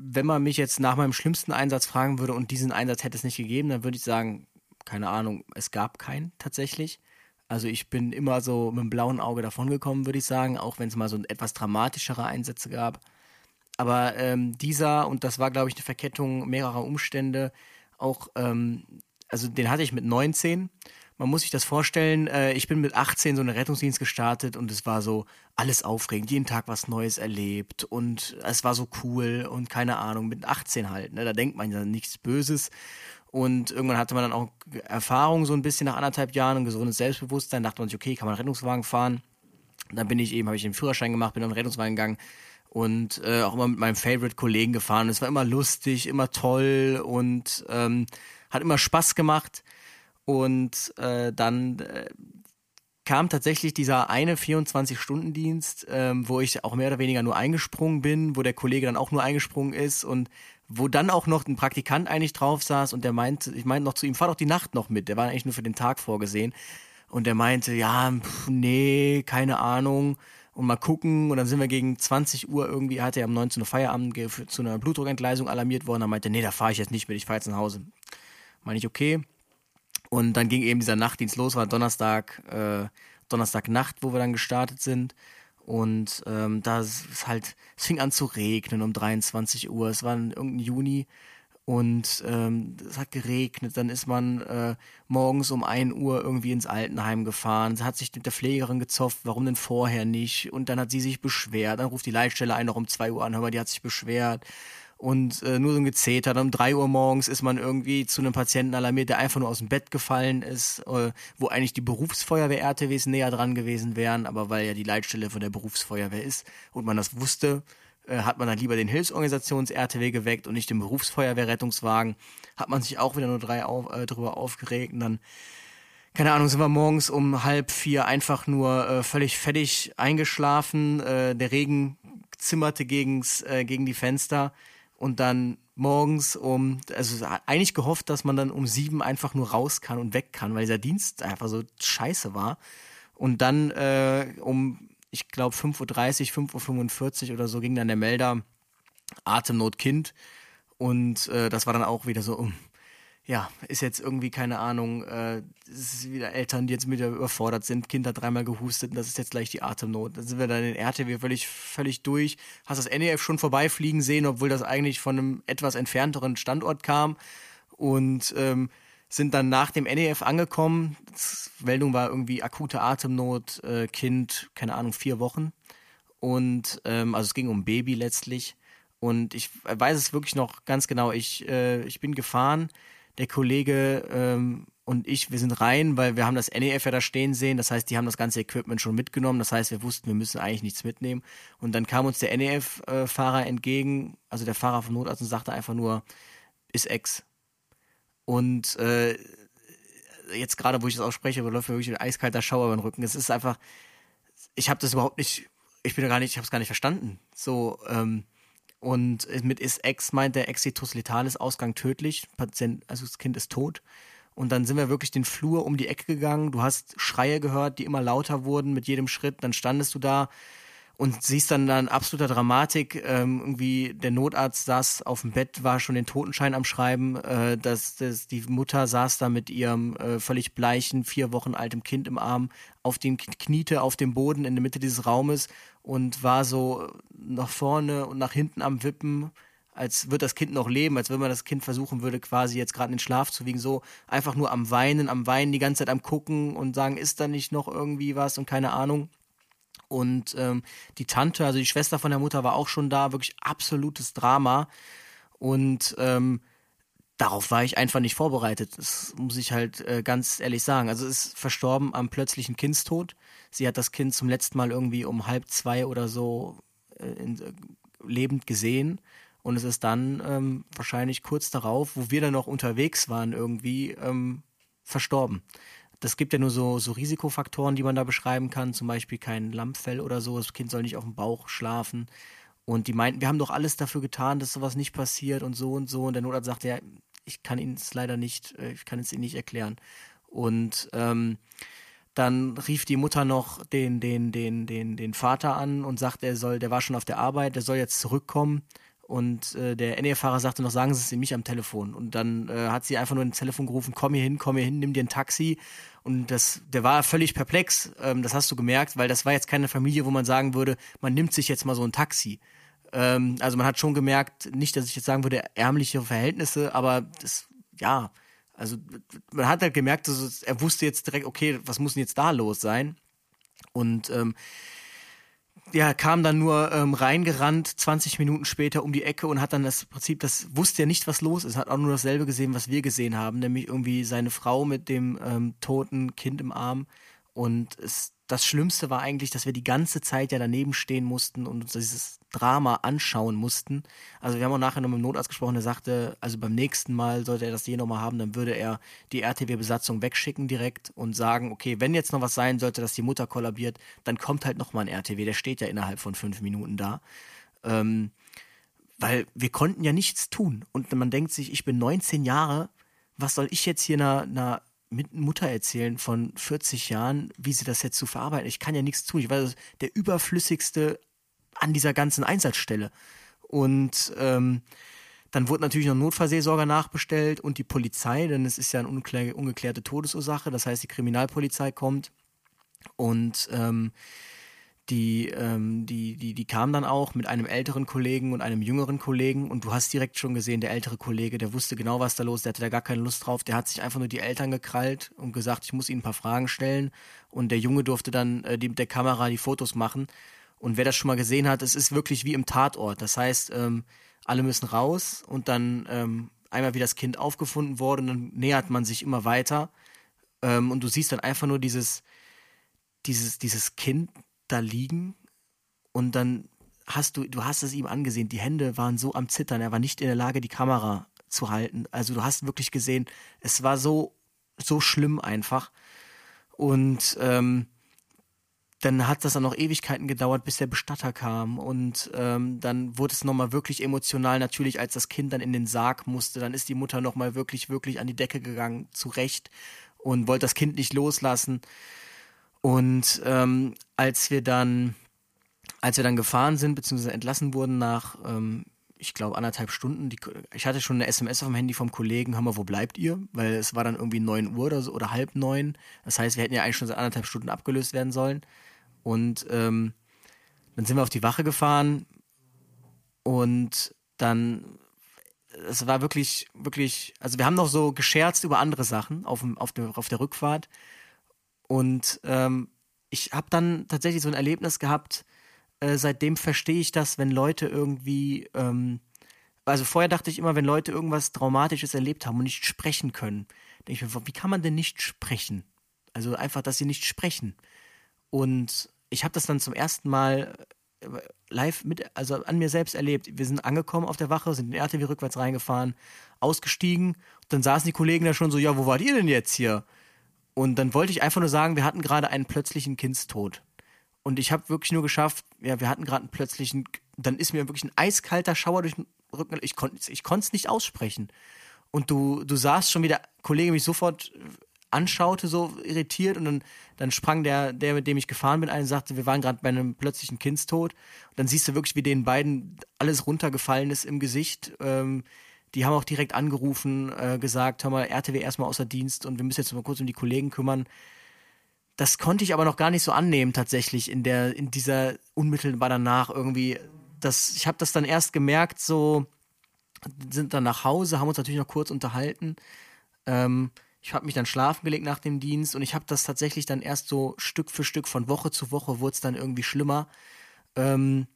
wenn man mich jetzt nach meinem schlimmsten Einsatz fragen würde und diesen Einsatz hätte es nicht gegeben, dann würde ich sagen, keine Ahnung, es gab keinen tatsächlich. Also ich bin immer so mit dem blauen Auge davongekommen, würde ich sagen, auch wenn es mal so etwas dramatischere Einsätze gab. Aber ähm, dieser, und das war, glaube ich, eine Verkettung mehrerer Umstände, auch, ähm, also den hatte ich mit 19. Man muss sich das vorstellen, äh, ich bin mit 18 so einen Rettungsdienst gestartet und es war so alles aufregend, jeden Tag was Neues erlebt und es war so cool und keine Ahnung, mit 18 halt, ne, da denkt man ja nichts Böses. Und irgendwann hatte man dann auch Erfahrung so ein bisschen nach anderthalb Jahren und gesundes Selbstbewusstsein, dachte man sich, okay, kann man Rettungswagen fahren. Dann bin ich eben, habe ich den Führerschein gemacht, bin in den Rettungswagen gegangen und äh, auch immer mit meinem Favorite-Kollegen gefahren. Es war immer lustig, immer toll und ähm, hat immer Spaß gemacht. Und äh, dann äh, kam tatsächlich dieser eine 24-Stunden-Dienst, ähm, wo ich auch mehr oder weniger nur eingesprungen bin, wo der Kollege dann auch nur eingesprungen ist und wo dann auch noch ein Praktikant eigentlich drauf saß und der meinte, ich meinte noch zu ihm, fahr doch die Nacht noch mit, der war eigentlich nur für den Tag vorgesehen. Und der meinte, ja, pf, nee, keine Ahnung. Und mal gucken. Und dann sind wir gegen 20 Uhr irgendwie, hat er um 19 Uhr Feierabend zu einer Blutdruckentgleisung alarmiert worden. Dann meinte, er, nee, da fahre ich jetzt nicht mit, ich fahre jetzt nach Hause. Meine ich, okay. Und dann ging eben dieser Nachtdienst los, war Donnerstag, äh, Donnerstagnacht, wo wir dann gestartet sind. Und ähm, da ist halt, es fing an zu regnen um 23 Uhr. Es war irgendein Juni und ähm, es hat geregnet. Dann ist man äh, morgens um 1 Uhr irgendwie ins Altenheim gefahren. Sie hat sich mit der Pflegerin gezofft, warum denn vorher nicht? Und dann hat sie sich beschwert. Dann ruft die Leitstelle ein noch um 2 Uhr an, hör mal, die hat sich beschwert. Und äh, nur so ein Gezeter. Dann um 3 Uhr morgens ist man irgendwie zu einem Patienten alarmiert, der einfach nur aus dem Bett gefallen ist, äh, wo eigentlich die Berufsfeuerwehr-RTWs näher dran gewesen wären, aber weil ja die Leitstelle von der Berufsfeuerwehr ist und man das wusste, äh, hat man dann lieber den Hilfsorganisations-RTW geweckt und nicht den Berufsfeuerwehr-Rettungswagen. Hat man sich auch wieder nur drei auf, äh, drüber aufgeregt und dann keine Ahnung, sind wir morgens um halb vier einfach nur äh, völlig fertig eingeschlafen. Äh, der Regen zimmerte gegens, äh, gegen die Fenster und dann morgens um, also eigentlich gehofft, dass man dann um sieben einfach nur raus kann und weg kann, weil dieser Dienst einfach so scheiße war. Und dann äh, um, ich glaube, 5.30 Uhr, 5.45 Uhr oder so ging dann der Melder Atemnot Kind. Und äh, das war dann auch wieder so, um, ja, ist jetzt irgendwie, keine Ahnung, äh, es ist wieder Eltern, die jetzt wieder überfordert sind, Kind hat dreimal gehustet und das ist jetzt gleich die Atemnot. Dann sind wir dann in RTW völlig, völlig durch. Hast das NEF schon vorbeifliegen sehen, obwohl das eigentlich von einem etwas entfernteren Standort kam. Und ähm, sind dann nach dem NEF angekommen. Das Meldung war irgendwie akute Atemnot, äh, Kind, keine Ahnung, vier Wochen. Und ähm, also es ging um Baby letztlich. Und ich weiß es wirklich noch ganz genau. Ich, äh, ich bin gefahren, der Kollege ähm, und ich, wir sind rein, weil wir haben das NEF ja da stehen sehen. Das heißt, die haben das ganze Equipment schon mitgenommen. Das heißt, wir wussten, wir müssen eigentlich nichts mitnehmen. Und dann kam uns der NEF-Fahrer entgegen, also der Fahrer vom Notarzt und sagte einfach nur, ist Ex. Und äh, jetzt gerade, wo ich das ausspreche, läuft mir wirklich ein eiskalter Schauer über den Rücken. Es ist einfach, ich habe das überhaupt nicht, ich bin da gar nicht, ich habe es gar nicht verstanden. So, ähm, und mit ist Ex meint der Exitus letalis, Ausgang tödlich, Patient, also das Kind ist tot. Und dann sind wir wirklich den Flur um die Ecke gegangen. Du hast Schreie gehört, die immer lauter wurden mit jedem Schritt. Dann standest du da und siehst dann dann absoluter Dramatik. Ähm, irgendwie der Notarzt saß auf dem Bett, war schon den Totenschein am Schreiben. Äh, dass, dass die Mutter saß da mit ihrem äh, völlig bleichen, vier Wochen altem Kind im Arm, auf den Kniete auf dem Boden in der Mitte dieses Raumes und war so nach vorne und nach hinten am Wippen, als würde das Kind noch leben, als wenn man das Kind versuchen würde, quasi jetzt gerade in den Schlaf zu wiegen, so einfach nur am Weinen, am Weinen, die ganze Zeit am Gucken und sagen, ist da nicht noch irgendwie was und keine Ahnung. Und ähm, die Tante, also die Schwester von der Mutter, war auch schon da, wirklich absolutes Drama. Und ähm, darauf war ich einfach nicht vorbereitet. Das muss ich halt äh, ganz ehrlich sagen. Also es ist verstorben am plötzlichen Kindstod. Sie hat das Kind zum letzten Mal irgendwie um halb zwei oder so äh, in, äh, lebend gesehen. Und es ist dann ähm, wahrscheinlich kurz darauf, wo wir dann noch unterwegs waren, irgendwie ähm, verstorben. Das gibt ja nur so, so Risikofaktoren, die man da beschreiben kann, zum Beispiel kein Lammfell oder so. Das Kind soll nicht auf dem Bauch schlafen. Und die meinten, wir haben doch alles dafür getan, dass sowas nicht passiert und so und so. Und der Notarzt sagte, ja, ich kann Ihnen es leider nicht, äh, ich kann es Ihnen nicht erklären. Und ähm, dann rief die Mutter noch den, den, den, den, den Vater an und sagte, er soll, der war schon auf der Arbeit, der soll jetzt zurückkommen. Und äh, der NE-Fahrer sagte noch, sagen Sie es mich am Telefon. Und dann äh, hat sie einfach nur ins Telefon gerufen, komm hier hin, komm hier hin, nimm dir ein Taxi. Und das, der war völlig perplex, ähm, das hast du gemerkt, weil das war jetzt keine Familie, wo man sagen würde, man nimmt sich jetzt mal so ein Taxi. Ähm, also man hat schon gemerkt, nicht, dass ich jetzt sagen würde, ärmliche Verhältnisse, aber das, ja, also man hat halt gemerkt, dass er wusste jetzt direkt, okay, was muss denn jetzt da los sein? Und ähm, ja, kam dann nur ähm, reingerannt, 20 Minuten später um die Ecke und hat dann das Prinzip, das wusste ja nicht, was los ist, hat auch nur dasselbe gesehen, was wir gesehen haben, nämlich irgendwie seine Frau mit dem ähm, toten Kind im Arm. Und es das Schlimmste war eigentlich, dass wir die ganze Zeit ja daneben stehen mussten und uns dieses Drama anschauen mussten. Also wir haben auch nachher noch mit dem Notarzt gesprochen, der sagte, also beim nächsten Mal sollte er das je nochmal haben, dann würde er die RTW-Besatzung wegschicken direkt und sagen, okay, wenn jetzt noch was sein sollte, dass die Mutter kollabiert, dann kommt halt nochmal ein RTW, der steht ja innerhalb von fünf Minuten da. Ähm, weil wir konnten ja nichts tun. Und man denkt sich, ich bin 19 Jahre, was soll ich jetzt hier einer, einer Mutter erzählen von 40 Jahren, wie sie das jetzt zu verarbeiten. Ich kann ja nichts tun. Ich war der überflüssigste an dieser ganzen Einsatzstelle. Und ähm, dann wurde natürlich noch Notfallseelsorger nachbestellt und die Polizei, denn es ist ja eine ungeklär ungeklärte Todesursache. Das heißt, die Kriminalpolizei kommt und ähm, die, ähm, die, die, die kam dann auch mit einem älteren Kollegen und einem jüngeren Kollegen. Und du hast direkt schon gesehen, der ältere Kollege, der wusste genau, was da los ist, der hatte da gar keine Lust drauf, der hat sich einfach nur die Eltern gekrallt und gesagt, ich muss ihnen ein paar Fragen stellen. Und der Junge durfte dann äh, die, mit der Kamera die Fotos machen und wer das schon mal gesehen hat, es ist wirklich wie im Tatort, das heißt, ähm, alle müssen raus und dann ähm, einmal wie das Kind aufgefunden wurde dann nähert man sich immer weiter. Ähm, und du siehst dann einfach nur dieses, dieses, dieses Kind, da liegen. Und dann hast du, du hast es ihm angesehen, die Hände waren so am Zittern, er war nicht in der Lage, die Kamera zu halten. Also du hast wirklich gesehen, es war so, so schlimm einfach. Und ähm, dann hat das dann noch Ewigkeiten gedauert, bis der Bestatter kam. Und ähm, dann wurde es nochmal wirklich emotional, natürlich, als das Kind dann in den Sarg musste. Dann ist die Mutter nochmal wirklich, wirklich an die Decke gegangen, zurecht, und wollte das Kind nicht loslassen. Und ähm, als wir dann, als wir dann gefahren sind, beziehungsweise entlassen wurden nach, ähm, ich glaube, anderthalb Stunden, die, ich hatte schon eine SMS auf dem Handy vom Kollegen, hör mal, wo bleibt ihr? Weil es war dann irgendwie neun Uhr oder so oder halb neun. Das heißt, wir hätten ja eigentlich schon seit anderthalb Stunden abgelöst werden sollen. Und ähm, dann sind wir auf die Wache gefahren und dann es war wirklich, wirklich, also wir haben noch so gescherzt über andere Sachen auf, dem, auf, der, auf der Rückfahrt. Und ähm, ich habe dann tatsächlich so ein Erlebnis gehabt, äh, seitdem verstehe ich das, wenn Leute irgendwie, ähm, also vorher dachte ich immer, wenn Leute irgendwas Traumatisches erlebt haben und nicht sprechen können, denke ich mir, wie kann man denn nicht sprechen? Also einfach, dass sie nicht sprechen. Und ich habe das dann zum ersten Mal äh, live mit, also an mir selbst erlebt. Wir sind angekommen auf der Wache, sind in den RTW rückwärts reingefahren, ausgestiegen. Dann saßen die Kollegen da schon so, ja, wo wart ihr denn jetzt hier? Und dann wollte ich einfach nur sagen, wir hatten gerade einen plötzlichen Kindstod. Und ich habe wirklich nur geschafft, ja, wir hatten gerade einen plötzlichen, dann ist mir wirklich ein eiskalter Schauer durch den Rücken, ich konnte ich es nicht aussprechen. Und du, du sahst schon, wie der Kollege mich sofort anschaute, so irritiert. Und dann, dann sprang der, der, mit dem ich gefahren bin, ein und sagte, wir waren gerade bei einem plötzlichen Kindstod. Und dann siehst du wirklich, wie den beiden alles runtergefallen ist im Gesicht. Ähm, die haben auch direkt angerufen, äh, gesagt, hör mal, RTW erstmal außer Dienst und wir müssen jetzt mal kurz um die Kollegen kümmern. Das konnte ich aber noch gar nicht so annehmen tatsächlich in der in dieser unmittelbar danach irgendwie. Das, ich habe das dann erst gemerkt, so sind dann nach Hause, haben uns natürlich noch kurz unterhalten. Ähm, ich habe mich dann schlafen gelegt nach dem Dienst und ich habe das tatsächlich dann erst so Stück für Stück von Woche zu Woche wurde es dann irgendwie schlimmer. Ähm,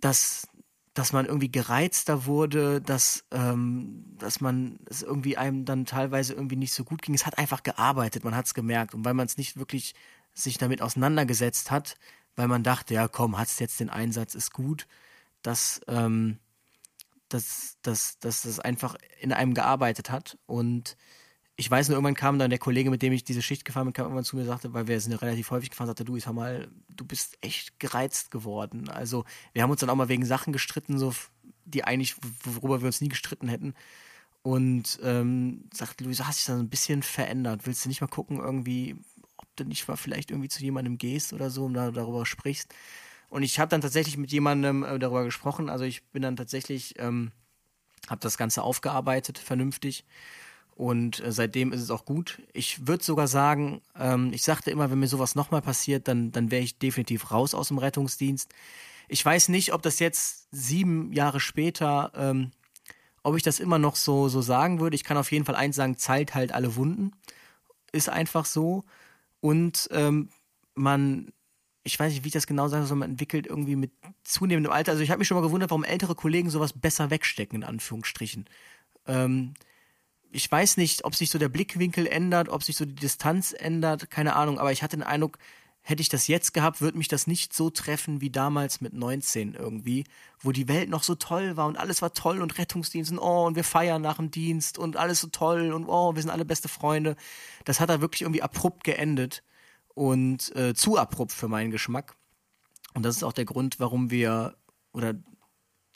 dass dass man irgendwie gereizter wurde, dass, ähm, dass man es irgendwie einem dann teilweise irgendwie nicht so gut ging. Es hat einfach gearbeitet, man hat es gemerkt. Und weil man es nicht wirklich sich damit auseinandergesetzt hat, weil man dachte, ja komm, hat's jetzt den Einsatz, ist gut, dass, ähm, dass, dass, dass das einfach in einem gearbeitet hat. Und ich weiß nur, irgendwann kam dann der Kollege, mit dem ich diese Schicht gefahren bin, kam irgendwann zu mir und sagte, weil wir sind ja relativ häufig gefahren, sagte, du, ich sag mal, du bist echt gereizt geworden. Also wir haben uns dann auch mal wegen Sachen gestritten, so die eigentlich, worüber wir uns nie gestritten hätten. Und ähm, sagte, Luis, hast dich dann ein bisschen verändert. Willst du nicht mal gucken, irgendwie, ob du nicht mal vielleicht irgendwie zu jemandem gehst oder so und da, darüber sprichst? Und ich habe dann tatsächlich mit jemandem äh, darüber gesprochen. Also ich bin dann tatsächlich, ähm, habe das Ganze aufgearbeitet, vernünftig. Und äh, seitdem ist es auch gut. Ich würde sogar sagen, ähm, ich sagte immer, wenn mir sowas nochmal passiert, dann, dann wäre ich definitiv raus aus dem Rettungsdienst. Ich weiß nicht, ob das jetzt sieben Jahre später, ähm, ob ich das immer noch so, so sagen würde. Ich kann auf jeden Fall eins sagen, Zeit halt alle Wunden. Ist einfach so. Und ähm, man, ich weiß nicht, wie ich das genau sagen soll, man entwickelt irgendwie mit zunehmendem Alter. Also ich habe mich schon mal gewundert, warum ältere Kollegen sowas besser wegstecken, in Anführungsstrichen. Ähm, ich weiß nicht, ob sich so der Blickwinkel ändert, ob sich so die Distanz ändert, keine Ahnung, aber ich hatte den Eindruck, hätte ich das jetzt gehabt, würde mich das nicht so treffen wie damals mit 19 irgendwie, wo die Welt noch so toll war und alles war toll und Rettungsdienst und oh, und wir feiern nach dem Dienst und alles so toll und oh, wir sind alle beste Freunde. Das hat da wirklich irgendwie abrupt geendet und äh, zu abrupt für meinen Geschmack. Und das ist auch der Grund, warum wir oder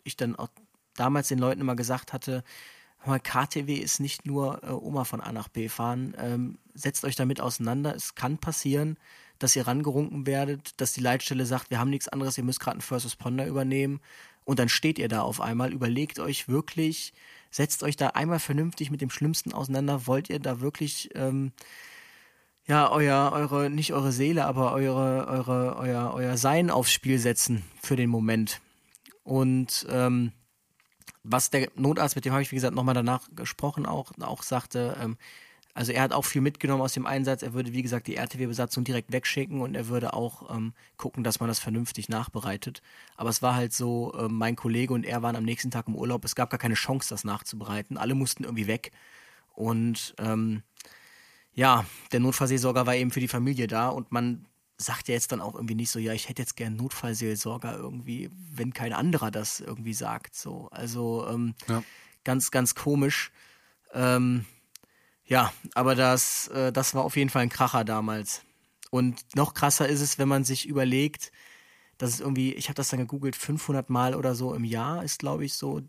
ich dann auch damals den Leuten immer gesagt hatte, KTW ist nicht nur äh, Oma von A nach B fahren. Ähm, setzt euch damit auseinander. Es kann passieren, dass ihr rangerunken werdet, dass die Leitstelle sagt, wir haben nichts anderes, ihr müsst gerade einen First Responder übernehmen. Und dann steht ihr da auf einmal. Überlegt euch wirklich, setzt euch da einmal vernünftig mit dem Schlimmsten auseinander. Wollt ihr da wirklich, ähm, ja, euer, eure, nicht eure Seele, aber eure, eure, euer, euer Sein aufs Spiel setzen für den Moment? Und ähm, was der Notarzt, mit dem habe ich, wie gesagt, nochmal danach gesprochen, auch, auch sagte, ähm, also er hat auch viel mitgenommen aus dem Einsatz. Er würde, wie gesagt, die RTW-Besatzung direkt wegschicken und er würde auch ähm, gucken, dass man das vernünftig nachbereitet. Aber es war halt so, äh, mein Kollege und er waren am nächsten Tag im Urlaub. Es gab gar keine Chance, das nachzubereiten. Alle mussten irgendwie weg. Und ähm, ja, der Notfallseelsorger war eben für die Familie da und man sagt ja jetzt dann auch irgendwie nicht so, ja, ich hätte jetzt gern Notfallseelsorger irgendwie, wenn kein anderer das irgendwie sagt. So, also ähm, ja. ganz, ganz komisch. Ähm, ja, aber das, äh, das war auf jeden Fall ein Kracher damals. Und noch krasser ist es, wenn man sich überlegt, dass es irgendwie, ich habe das dann gegoogelt, 500 Mal oder so im Jahr ist, glaube ich, so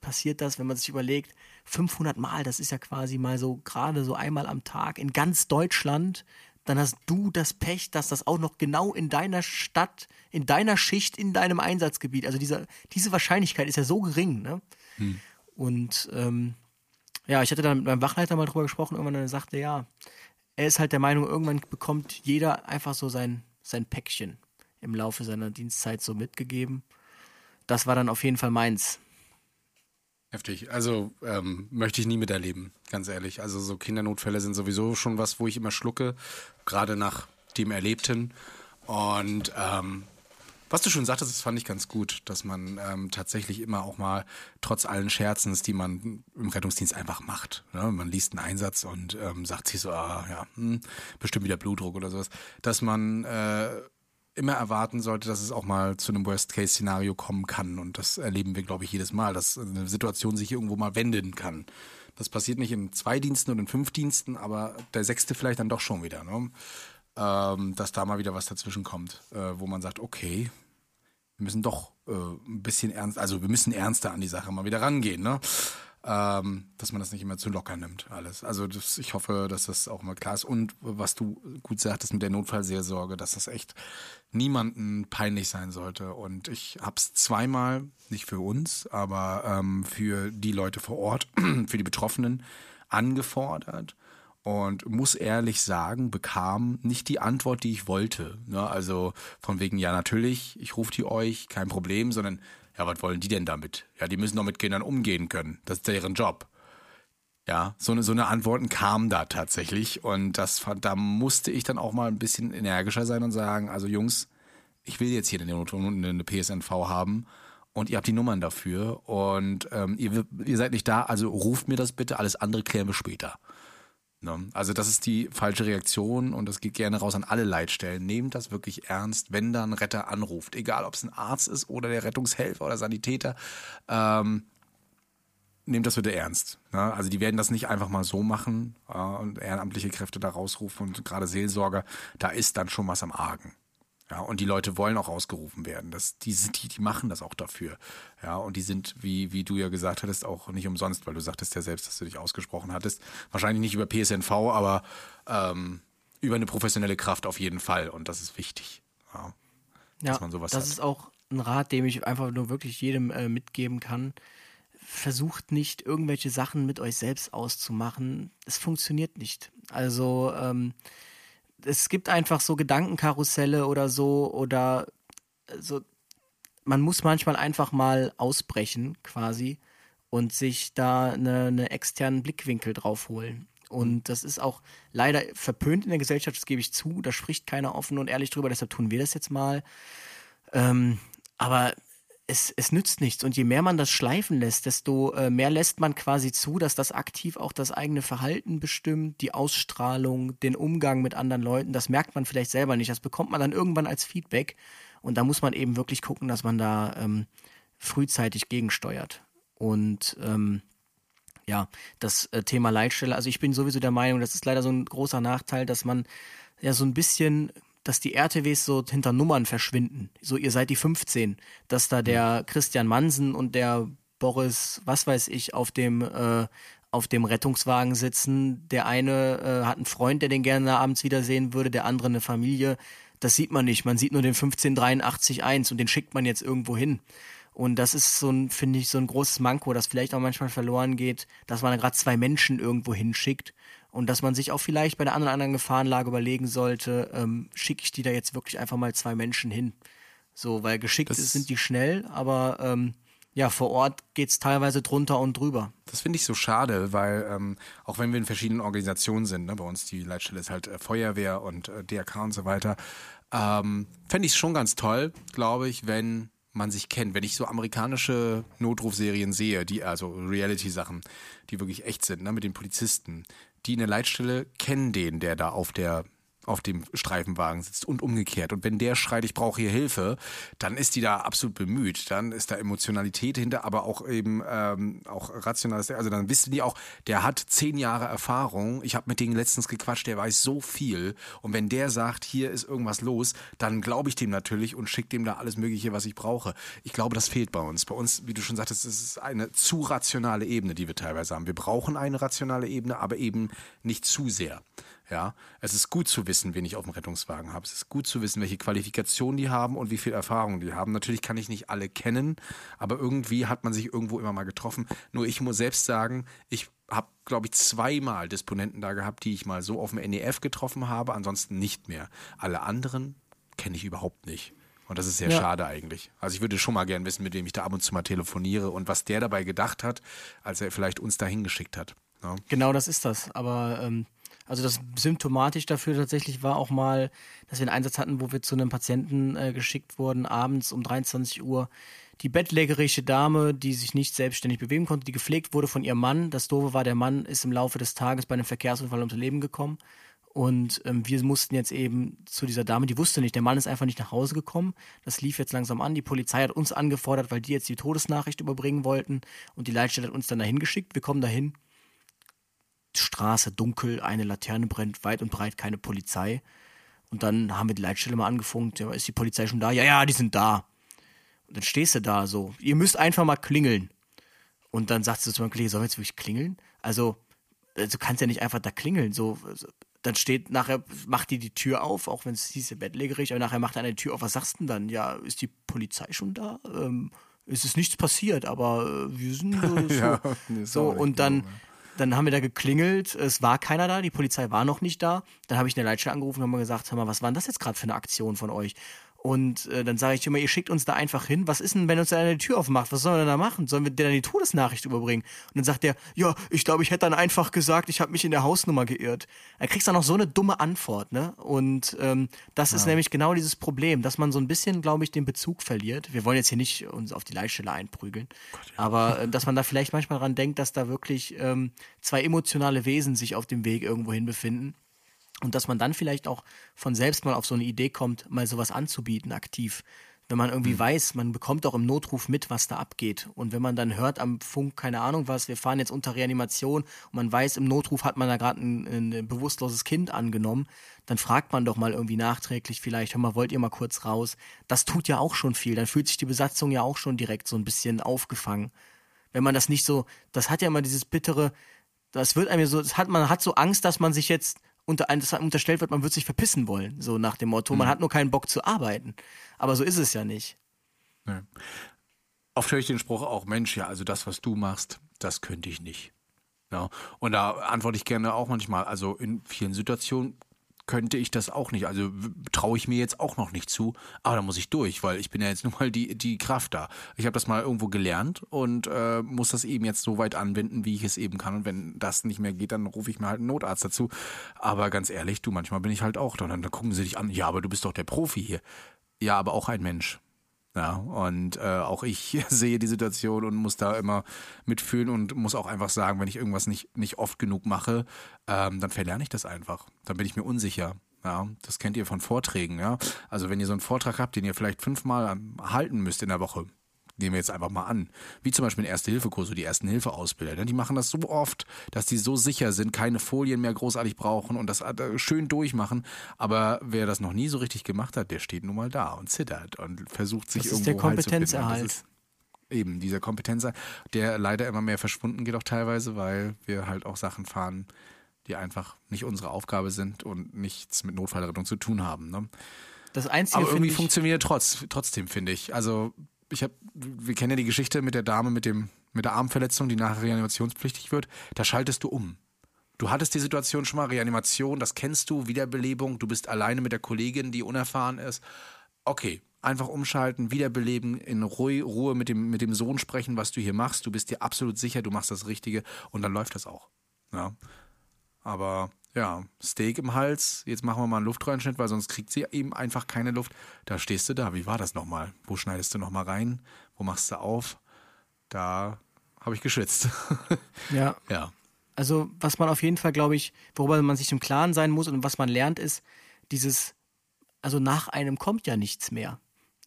passiert das, wenn man sich überlegt, 500 Mal, das ist ja quasi mal so gerade so einmal am Tag in ganz Deutschland dann hast du das Pech, dass das auch noch genau in deiner Stadt, in deiner Schicht, in deinem Einsatzgebiet, also diese, diese Wahrscheinlichkeit ist ja so gering, ne? Hm. Und ähm, ja, ich hatte dann mit meinem Wachleiter mal drüber gesprochen, irgendwann dann sagte, ja, er ist halt der Meinung, irgendwann bekommt jeder einfach so sein, sein Päckchen im Laufe seiner Dienstzeit so mitgegeben. Das war dann auf jeden Fall meins. Heftig. Also ähm, möchte ich nie miterleben, ganz ehrlich. Also so Kindernotfälle sind sowieso schon was, wo ich immer schlucke, gerade nach dem Erlebten. Und ähm, was du schon sagtest, das fand ich ganz gut, dass man ähm, tatsächlich immer auch mal trotz allen Scherzens, die man im Rettungsdienst einfach macht. Ne? Man liest einen Einsatz und ähm, sagt sich so, ah, ja, hm, bestimmt wieder Blutdruck oder sowas, dass man äh, immer erwarten sollte, dass es auch mal zu einem Worst-Case-Szenario kommen kann. Und das erleben wir, glaube ich, jedes Mal, dass eine Situation sich irgendwo mal wenden kann. Das passiert nicht in zwei Diensten und in fünf Diensten, aber der sechste vielleicht dann doch schon wieder. Ne? Ähm, dass da mal wieder was dazwischen kommt, äh, wo man sagt, okay, wir müssen doch äh, ein bisschen ernst, also wir müssen ernster an die Sache mal wieder rangehen. Ne? Ähm, dass man das nicht immer zu locker nimmt, alles. Also das, ich hoffe, dass das auch mal klar ist. Und was du gut sagtest mit der Notfallseelsorge, dass das echt niemanden peinlich sein sollte. Und ich habe es zweimal, nicht für uns, aber ähm, für die Leute vor Ort, *clears throat* für die Betroffenen angefordert und muss ehrlich sagen, bekam nicht die Antwort, die ich wollte. Ne? Also von wegen, ja natürlich, ich rufe die euch, kein Problem, sondern ja, was wollen die denn damit? Ja, die müssen doch mit Kindern umgehen können. Das ist deren Job. Ja, so eine, so eine Antworten kamen da tatsächlich. Und das, da musste ich dann auch mal ein bisschen energischer sein und sagen, also Jungs, ich will jetzt hier eine, eine PSNV haben. und ihr habt die Nummern dafür und ähm, ihr, ihr seid nicht da, also ruft mir das bitte, alles andere klären wir später. Ne? Also das ist die falsche Reaktion und das geht gerne raus an alle Leitstellen. Nehmt das wirklich ernst, wenn da ein Retter anruft, egal ob es ein Arzt ist oder der Rettungshelfer oder Sanitäter. Ähm, nehmt das bitte ernst. Ne? Also die werden das nicht einfach mal so machen äh, und ehrenamtliche Kräfte da rausrufen und gerade Seelsorger, da ist dann schon was am Argen. Ja, und die Leute wollen auch ausgerufen werden. Das, die, die, die machen das auch dafür. Ja, und die sind, wie, wie du ja gesagt hattest, auch nicht umsonst, weil du sagtest ja selbst, dass du dich ausgesprochen hattest. Wahrscheinlich nicht über PSNV, aber ähm, über eine professionelle Kraft auf jeden Fall. Und das ist wichtig. Ja, ja dass man sowas das hat. ist auch ein Rat, dem ich einfach nur wirklich jedem äh, mitgeben kann. Versucht nicht, irgendwelche Sachen mit euch selbst auszumachen. Es funktioniert nicht. Also, ähm, es gibt einfach so Gedankenkarusselle oder so oder so. Man muss manchmal einfach mal ausbrechen quasi und sich da einen eine externen Blickwinkel drauf holen. Und das ist auch leider verpönt in der Gesellschaft, das gebe ich zu. Da spricht keiner offen und ehrlich drüber, deshalb tun wir das jetzt mal. Ähm, aber es, es nützt nichts. Und je mehr man das schleifen lässt, desto äh, mehr lässt man quasi zu, dass das aktiv auch das eigene Verhalten bestimmt, die Ausstrahlung, den Umgang mit anderen Leuten. Das merkt man vielleicht selber nicht. Das bekommt man dann irgendwann als Feedback. Und da muss man eben wirklich gucken, dass man da ähm, frühzeitig gegensteuert. Und ähm, ja, das äh, Thema Leitstelle, also ich bin sowieso der Meinung, das ist leider so ein großer Nachteil, dass man ja so ein bisschen dass die RTWs so hinter Nummern verschwinden. So, ihr seid die 15. Dass da der Christian Mansen und der Boris, was weiß ich, auf dem, äh, auf dem Rettungswagen sitzen. Der eine äh, hat einen Freund, der den gerne abends wiedersehen würde, der andere eine Familie. Das sieht man nicht. Man sieht nur den 15881 und den schickt man jetzt irgendwo hin. Und das ist so ein, finde ich, so ein großes Manko, das vielleicht auch manchmal verloren geht, dass man gerade zwei Menschen irgendwo hinschickt und dass man sich auch vielleicht bei der anderen, anderen Gefahrenlage überlegen sollte, ähm, schicke ich die da jetzt wirklich einfach mal zwei Menschen hin. So, weil geschickt das sind die schnell, aber ähm, ja, vor Ort geht es teilweise drunter und drüber. Das finde ich so schade, weil ähm, auch wenn wir in verschiedenen Organisationen sind, ne, bei uns die Leitstelle ist halt äh, Feuerwehr und äh, DRK und so weiter, ähm, fände ich es schon ganz toll, glaube ich, wenn man sich kennt. Wenn ich so amerikanische Notrufserien sehe, die also Reality-Sachen, die wirklich echt sind, ne, mit den Polizisten, die in der Leitstelle kennen den, der da auf der auf dem Streifenwagen sitzt und umgekehrt. Und wenn der schreit, ich brauche hier Hilfe, dann ist die da absolut bemüht. Dann ist da Emotionalität hinter, aber auch eben ähm, auch rationales. Also dann wissen die auch, der hat zehn Jahre Erfahrung. Ich habe mit denen letztens gequatscht, der weiß so viel. Und wenn der sagt, hier ist irgendwas los, dann glaube ich dem natürlich und schicke dem da alles Mögliche, was ich brauche. Ich glaube, das fehlt bei uns. Bei uns, wie du schon sagtest, ist es eine zu rationale Ebene, die wir teilweise haben. Wir brauchen eine rationale Ebene, aber eben nicht zu sehr. Ja, es ist gut zu wissen, wen ich auf dem Rettungswagen habe. Es ist gut zu wissen, welche Qualifikationen die haben und wie viel Erfahrung die haben. Natürlich kann ich nicht alle kennen, aber irgendwie hat man sich irgendwo immer mal getroffen. Nur ich muss selbst sagen, ich habe, glaube ich, zweimal Disponenten da gehabt, die ich mal so auf dem NEF getroffen habe, ansonsten nicht mehr. Alle anderen kenne ich überhaupt nicht. Und das ist sehr ja. schade eigentlich. Also ich würde schon mal gern wissen, mit wem ich da ab und zu mal telefoniere und was der dabei gedacht hat, als er vielleicht uns da hingeschickt hat. Ja. Genau das ist das. Aber ähm, also das symptomatisch dafür tatsächlich war auch mal, dass wir einen Einsatz hatten, wo wir zu einem Patienten äh, geschickt wurden, abends um 23 Uhr. Die bettlägerische Dame, die sich nicht selbstständig bewegen konnte, die gepflegt wurde von ihrem Mann. Das Doofe war, der Mann ist im Laufe des Tages bei einem Verkehrsunfall ums Leben gekommen. Und ähm, wir mussten jetzt eben zu dieser Dame, die wusste nicht, der Mann ist einfach nicht nach Hause gekommen. Das lief jetzt langsam an. Die Polizei hat uns angefordert, weil die jetzt die Todesnachricht überbringen wollten. Und die Leitstelle hat uns dann dahin geschickt. Wir kommen dahin. Straße dunkel, eine Laterne brennt, weit und breit keine Polizei. Und dann haben wir die Leitstelle mal angefunkt, ja, ist die Polizei schon da? Ja, ja, die sind da. Und dann stehst du da so, ihr müsst einfach mal klingeln. Und dann sagst du zu meinem Kollegen, sollen wir jetzt wirklich klingeln? Also, also, du kannst ja nicht einfach da klingeln. So, dann steht nachher, macht die die Tür auf, auch wenn es hieß, bettlägerig, aber nachher macht einer die Tür auf. Was sagst du denn dann? Ja, ist die Polizei schon da? Ähm, es ist nichts passiert, aber äh, wir sind *laughs* so. ja, nee, so und dann, dann haben wir da geklingelt, es war keiner da, die Polizei war noch nicht da. Dann habe ich eine Leitstelle angerufen und haben gesagt, hör mal, was war denn das jetzt gerade für eine Aktion von euch? Und äh, dann sage ich immer, ihr schickt uns da einfach hin. Was ist denn, wenn uns einer die Tür aufmacht? Was sollen wir denn da machen? Sollen wir dir dann die Todesnachricht überbringen? Und dann sagt der, ja, ich glaube, ich hätte dann einfach gesagt, ich habe mich in der Hausnummer geirrt. Er kriegst dann noch so eine dumme Antwort, ne? Und ähm, das ist nämlich genau dieses Problem, dass man so ein bisschen, glaube ich, den Bezug verliert. Wir wollen jetzt hier nicht uns auf die Leitstelle einprügeln, aber *laughs* äh, dass man da vielleicht manchmal dran denkt, dass da wirklich ähm, zwei emotionale Wesen sich auf dem Weg irgendwohin befinden und dass man dann vielleicht auch von selbst mal auf so eine Idee kommt, mal sowas anzubieten, aktiv. Wenn man irgendwie weiß, man bekommt auch im Notruf mit, was da abgeht. Und wenn man dann hört am Funk, keine Ahnung was, wir fahren jetzt unter Reanimation und man weiß, im Notruf hat man da gerade ein, ein bewusstloses Kind angenommen, dann fragt man doch mal irgendwie nachträglich vielleicht, hör mal, wollt ihr mal kurz raus? Das tut ja auch schon viel. Dann fühlt sich die Besatzung ja auch schon direkt so ein bisschen aufgefangen. Wenn man das nicht so, das hat ja immer dieses bittere, das wird einem so, das hat, man hat so Angst, dass man sich jetzt unter, unterstellt wird, man wird sich verpissen wollen, so nach dem Motto, man hat nur keinen Bock zu arbeiten. Aber so ist es ja nicht. Nee. Oft höre ich den Spruch auch, Mensch, ja, also das, was du machst, das könnte ich nicht. Ja, und da antworte ich gerne auch manchmal, also in vielen Situationen könnte ich das auch nicht. Also traue ich mir jetzt auch noch nicht zu, aber da muss ich durch, weil ich bin ja jetzt nun mal die, die Kraft da. Ich habe das mal irgendwo gelernt und äh, muss das eben jetzt so weit anwenden, wie ich es eben kann. Und wenn das nicht mehr geht, dann rufe ich mir halt einen Notarzt dazu. Aber ganz ehrlich, du, manchmal bin ich halt auch da. Und dann, dann gucken sie dich an, ja, aber du bist doch der Profi hier. Ja, aber auch ein Mensch. Ja, und äh, auch ich *laughs* sehe die Situation und muss da immer mitfühlen und muss auch einfach sagen, wenn ich irgendwas nicht, nicht oft genug mache, ähm, dann verlerne ich das einfach. Dann bin ich mir unsicher. Ja, das kennt ihr von Vorträgen, ja. Also wenn ihr so einen Vortrag habt, den ihr vielleicht fünfmal halten müsst in der Woche, nehmen wir jetzt einfach mal an, wie zum Beispiel ein Erste-Hilfe-Kurs oder die Ersten-Hilfe-Ausbilder, ne? die machen das so oft, dass die so sicher sind, keine Folien mehr großartig brauchen und das äh, schön durchmachen. Aber wer das noch nie so richtig gemacht hat, der steht nun mal da und zittert und versucht sich Das ist der Halt Kompetenzerhalt. Eben dieser Kompetenz, der leider immer mehr verschwunden geht auch teilweise, weil wir halt auch Sachen fahren, die einfach nicht unsere Aufgabe sind und nichts mit Notfallrettung zu tun haben. Ne? Das Einzige Aber irgendwie ich, funktioniert trotz, trotzdem, finde ich. Also ich habe, wir kennen ja die Geschichte mit der Dame mit dem mit der Armverletzung, die nachher reanimationspflichtig wird. Da schaltest du um. Du hattest die Situation schon mal, Reanimation, das kennst du, Wiederbelebung, du bist alleine mit der Kollegin, die unerfahren ist. Okay, einfach umschalten, wiederbeleben, in Ruhe, Ruhe mit, dem, mit dem Sohn sprechen, was du hier machst. Du bist dir absolut sicher, du machst das Richtige und dann läuft das auch. Ja. Aber ja, Steak im Hals, jetzt machen wir mal einen Luftröhrenschnitt, weil sonst kriegt sie eben einfach keine Luft. Da stehst du da. Wie war das nochmal? Wo schneidest du nochmal rein? Wo machst du auf? Da habe ich geschwitzt. *laughs* ja, ja. Also, was man auf jeden Fall, glaube ich, worüber man sich im Klaren sein muss und was man lernt, ist dieses, also nach einem kommt ja nichts mehr.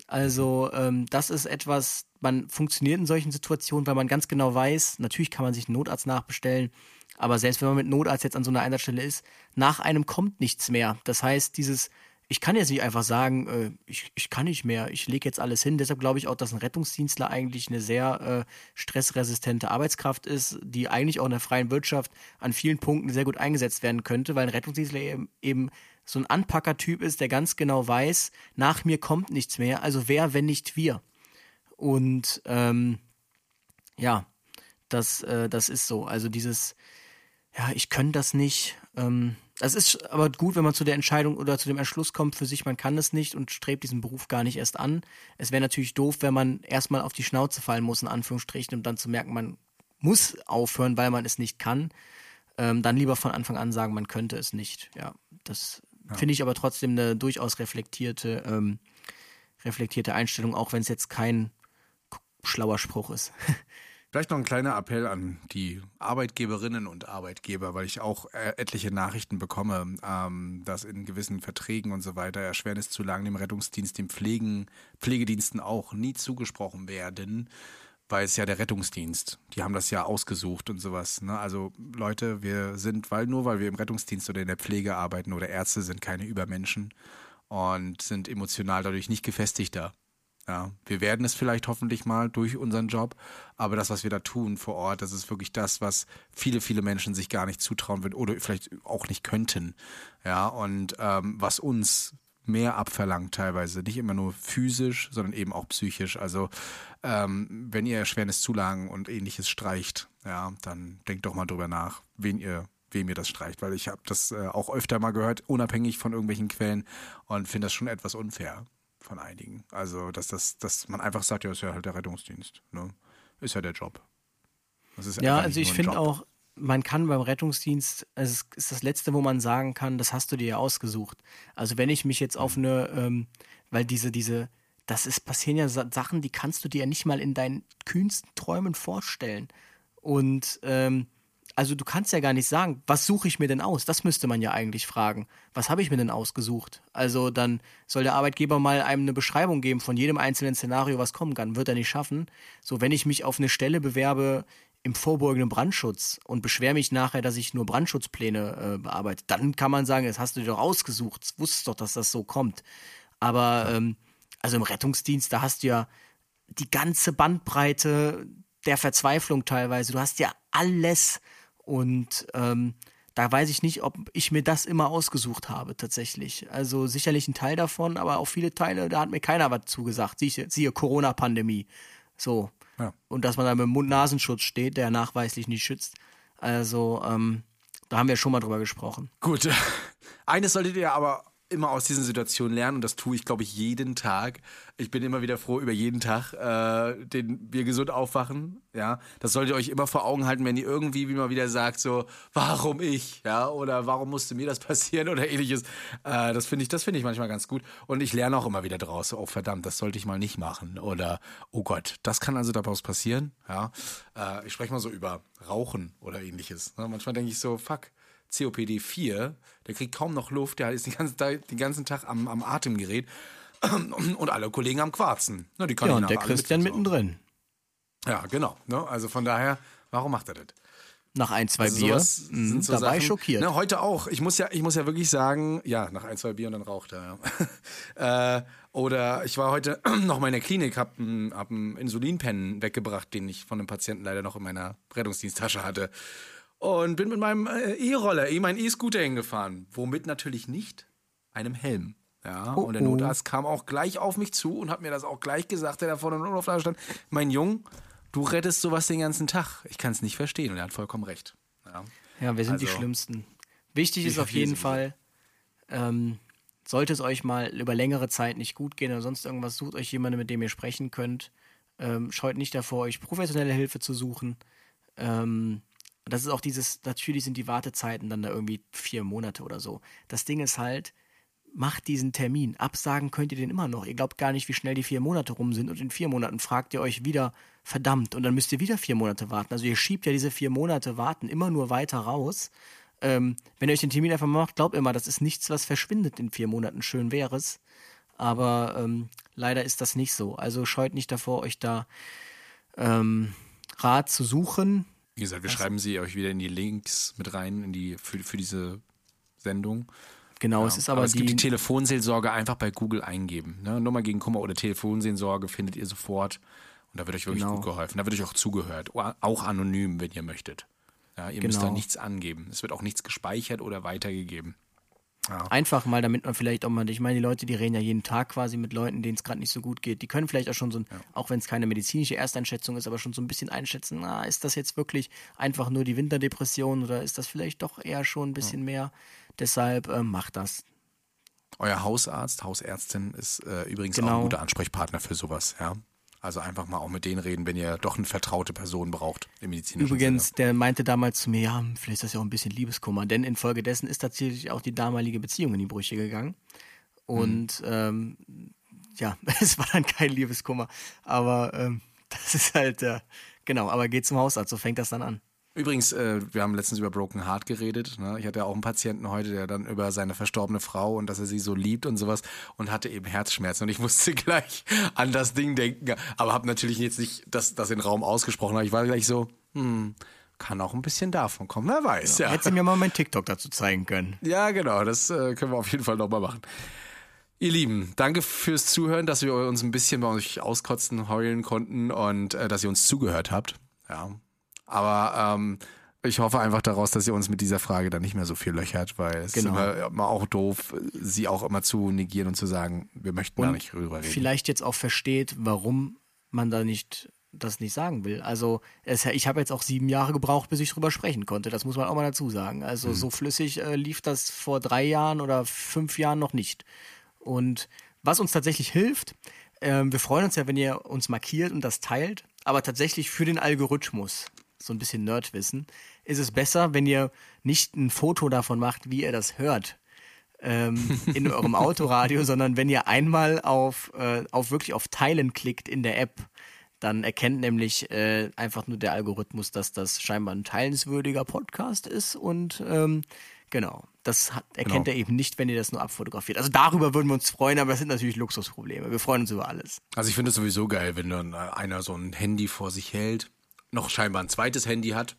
Also, ähm, das ist etwas, man funktioniert in solchen Situationen, weil man ganz genau weiß, natürlich kann man sich einen Notarzt nachbestellen, aber selbst wenn man mit Notarzt jetzt an so einer Einsatzstelle ist, nach einem kommt nichts mehr. Das heißt, dieses, ich kann jetzt nicht einfach sagen, äh, ich, ich kann nicht mehr, ich lege jetzt alles hin. Deshalb glaube ich auch, dass ein Rettungsdienstler eigentlich eine sehr äh, stressresistente Arbeitskraft ist, die eigentlich auch in der freien Wirtschaft an vielen Punkten sehr gut eingesetzt werden könnte, weil ein Rettungsdienstler eben, eben so ein Anpackertyp ist, der ganz genau weiß, nach mir kommt nichts mehr, also wer, wenn nicht wir. Und ähm, ja, das, äh, das ist so. Also dieses, ja, ich kann das nicht. Ähm, das ist aber gut, wenn man zu der Entscheidung oder zu dem Entschluss kommt für sich, man kann es nicht und strebt diesen Beruf gar nicht erst an. Es wäre natürlich doof, wenn man erstmal auf die Schnauze fallen muss, in Anführungsstrichen, um dann zu merken, man muss aufhören, weil man es nicht kann. Ähm, dann lieber von Anfang an sagen, man könnte es nicht. Ja, das finde ich aber trotzdem eine durchaus reflektierte, ähm, reflektierte Einstellung, auch wenn es jetzt kein schlauer Spruch ist. *laughs* Vielleicht noch ein kleiner Appell an die Arbeitgeberinnen und Arbeitgeber, weil ich auch äh, etliche Nachrichten bekomme, ähm, dass in gewissen Verträgen und so weiter Erschwerniszulagen dem Rettungsdienst, dem Pflegen, Pflegediensten auch nie zugesprochen werden, weil es ja der Rettungsdienst, die haben das ja ausgesucht und sowas. Ne? Also Leute, wir sind, weil nur weil wir im Rettungsdienst oder in der Pflege arbeiten oder Ärzte sind keine Übermenschen und sind emotional dadurch nicht gefestigter. Ja, wir werden es vielleicht hoffentlich mal durch unseren Job, aber das, was wir da tun vor Ort, das ist wirklich das, was viele, viele Menschen sich gar nicht zutrauen würden oder vielleicht auch nicht könnten. Ja, und ähm, was uns mehr abverlangt teilweise, nicht immer nur physisch, sondern eben auch psychisch. Also ähm, wenn ihr Erschwerniszulagen und ähnliches streicht, ja, dann denkt doch mal drüber nach, wen ihr wem ihr das streicht, weil ich habe das äh, auch öfter mal gehört, unabhängig von irgendwelchen Quellen und finde das schon etwas unfair. Von einigen. Also, dass, das, dass man einfach sagt, ja, ist ja halt der Rettungsdienst. Ne? Ist ja der Job. Das ist Ja, also ich finde auch, man kann beim Rettungsdienst, also es ist das Letzte, wo man sagen kann, das hast du dir ja ausgesucht. Also wenn ich mich jetzt auf Mhm. eine, ähm, weil diese, diese, das ist, passieren ja Sa- Sachen, die kannst du dir ja nicht mal in deinen kühnsten Träumen vorstellen. Und ähm, also du kannst ja gar nicht sagen, was suche ich mir denn aus? Das müsste man ja eigentlich fragen. Was habe ich mir denn ausgesucht? Also dann soll der Arbeitgeber mal einem eine Beschreibung geben von jedem einzelnen Szenario, was kommen kann. Wird er nicht schaffen. So, wenn ich mich auf eine Stelle bewerbe im vorbeugenden Brandschutz und beschwere mich nachher, dass ich nur Brandschutzpläne äh, bearbeite, dann kann man sagen, das hast du dir doch ausgesucht. Wusstest doch, dass das so kommt. Aber ähm, also im Rettungsdienst, da hast du ja die ganze Bandbreite der Verzweiflung teilweise. Du hast ja alles und ähm, da weiß ich nicht, ob ich mir das immer ausgesucht habe tatsächlich. Also sicherlich ein Teil davon, aber auch viele Teile, da hat mir keiner was zugesagt. Siehe, siehe Corona-Pandemie. So. Ja. Und dass man da mit dem Mund-Nasenschutz steht, der nachweislich nicht schützt. Also, ähm, da haben wir schon mal drüber gesprochen. Gut. *laughs* Eines solltet ihr aber immer aus diesen Situationen lernen und das tue ich, glaube ich, jeden Tag. Ich bin immer wieder froh über jeden Tag, äh, den wir gesund aufwachen. Ja, das solltet ihr euch immer vor Augen halten, wenn ihr irgendwie wie mal wieder sagt so, warum ich, ja, oder warum musste mir das passieren oder ähnliches. Äh, das finde ich, das finde ich manchmal ganz gut und ich lerne auch immer wieder draus. Oh verdammt, das sollte ich mal nicht machen oder oh Gott, das kann also daraus passieren. Ja, äh, ich spreche mal so über Rauchen oder ähnliches. Ne? Manchmal denke ich so, fuck. COPD 4, der kriegt kaum noch Luft, der ist den ganzen Tag, den ganzen Tag am, am Atemgerät *clears throat* und alle Kollegen am Quarzen. Ne, die kann Ja, und der Christian mittendrin. Ja, genau. Ne? Also von daher, warum macht er das? Nach ein, zwei Also Bier. Mhm, sind so da war ich Sachen- schockiert. Ne, heute auch. Ich muss ja, ich muss ja wirklich sagen, ja, nach ein, zwei Bier und dann raucht er. Ja. *laughs* äh, oder ich war heute *clears throat* noch mal in der Klinik, hab einen hab einen Insulinpen weggebracht, den ich von einem Patienten leider noch in meiner Rettungsdiensttasche hatte. Und bin mit meinem äh, E-Roller, eh mein E-Scooter hingefahren. Womit natürlich nicht einem Helm. Ja, und der Notarzt kam auch gleich auf mich zu und hat mir das auch gleich gesagt, der da vorne im Notauflage stand. Mein Jung, du rettest sowas den ganzen Tag. Ich kann es nicht verstehen. Und er hat vollkommen recht. Ja. Ja, wir sind die Also- Schlimmsten. Wichtig ist auf jeden. Fall, ähm, sollte es euch mal über längere Zeit nicht gut gehen oder sonst irgendwas, sucht euch jemanden, mit dem ihr sprechen könnt. Ähm, scheut nicht davor, euch professionelle Hilfe zu suchen. Ähm, das ist auch dieses, natürlich sind die Wartezeiten dann da irgendwie vier Monate oder so. Das Ding ist halt, macht diesen Termin. Absagen könnt ihr den immer noch. Ihr glaubt gar nicht, wie schnell die vier Monate rum sind. Und in vier Monaten fragt ihr euch wieder, verdammt, und dann müsst ihr wieder vier Monate warten. Also ihr schiebt ja diese vier Monate warten immer nur weiter raus. Ähm, wenn ihr euch den Termin einfach macht, glaubt immer, das ist nichts, was verschwindet in vier Monaten. Schön wäre es. Aber ähm, leider ist das nicht so. Also scheut nicht davor, euch da ähm, Rat zu suchen. Wie gesagt, wir schreiben sie euch wieder in die Links mit rein, in die, für, für diese Sendung. Genau, Ja. es ist aber, es die, gibt die Telefonseelsorge einfach bei Google eingeben. Ne? Nummer gegen Kummer oder Telefonseelsorge findet ihr sofort. Und da wird euch wirklich Genau. gut geholfen. Da wird euch auch zugehört. Auch anonym, wenn ihr möchtet. Ja, ihr müsst da Genau. nichts angeben. Es wird auch nichts gespeichert oder weitergegeben. Einfach mal, damit man vielleicht auch mal, ich meine, die Leute, die reden ja jeden Tag quasi mit Leuten, denen es gerade nicht so gut geht. Die können vielleicht auch schon so, ein, auch wenn es keine medizinische Ersteinschätzung ist, aber schon so ein bisschen einschätzen, na, ist das jetzt wirklich einfach nur die Winterdepression oder ist das vielleicht doch eher schon ein bisschen mehr? Deshalb ähm, macht das. Euer Hausarzt, Hausärztin ist äh, übrigens auch Genau. ein guter Ansprechpartner für sowas. Ja? Also einfach mal auch mit denen reden, wenn ihr doch eine vertraute Person braucht im medizinischen Übrigens, der meinte damals zu mir, ja, vielleicht ist das ja auch ein bisschen Liebeskummer, denn infolgedessen ist tatsächlich auch die damalige Beziehung in die Brüche gegangen. Und ähm, ja, *laughs* es war dann kein Liebeskummer, aber ähm, *laughs* das ist halt, äh, genau, aber geht zum Hausarzt, so fängt das dann an. Übrigens, äh, wir haben letztens über Broken Heart geredet. Ne? Ich hatte ja auch einen Patienten heute, der dann über seine verstorbene Frau und dass er sie so liebt und sowas und hatte eben Herzschmerzen. Und ich *laughs* musste gleich an das Ding denken, aber habe natürlich jetzt nicht das, das in den Raum ausgesprochen. Aber ich war gleich so, hm, kann auch ein bisschen davon kommen, wer weiß. Ja, Hättest du mir mal mein TikTok dazu zeigen können. ja genau, das äh, können wir auf jeden Fall nochmal machen. Ihr Lieben, danke fürs Zuhören, dass wir uns ein bisschen bei euch auskotzen, heulen konnten und äh, dass ihr uns zugehört habt. Ja. Aber ähm, ich hoffe einfach daraus, dass ihr uns mit dieser Frage dann nicht mehr so viel löchert, weil es Genau. ist immer, immer auch doof, sie auch immer zu negieren und zu sagen, wir möchten da nicht drüber reden. Vielleicht jetzt auch versteht, warum man da nicht das nicht sagen will. Also es, ich habe jetzt auch sieben Jahre gebraucht, bis ich drüber sprechen konnte. Das muss man auch mal dazu sagen. Also so flüssig äh, lief das vor drei Jahren oder fünf Jahren noch nicht. Und Was uns tatsächlich hilft, ähm, wir freuen uns ja, wenn ihr uns markiert und das teilt, aber tatsächlich für den Algorithmus, so ein bisschen Nerdwissen, ist es besser, wenn ihr nicht ein Foto davon macht, wie ihr das hört ähm, *laughs* in eurem Autoradio, sondern wenn ihr einmal auf, äh, auf wirklich auf Teilen klickt in der App, dann erkennt nämlich äh, einfach nur der Algorithmus, dass das scheinbar ein teilenswürdiger Podcast ist und ähm, genau, das hat, erkennt Genau. er eben nicht, wenn ihr das nur abfotografiert. Also darüber würden wir uns freuen, aber das sind natürlich Luxusprobleme. Wir freuen uns über alles. Also ich finde es sowieso geil, wenn dann äh, einer so ein Handy vor sich hält, noch scheinbar ein zweites Handy hat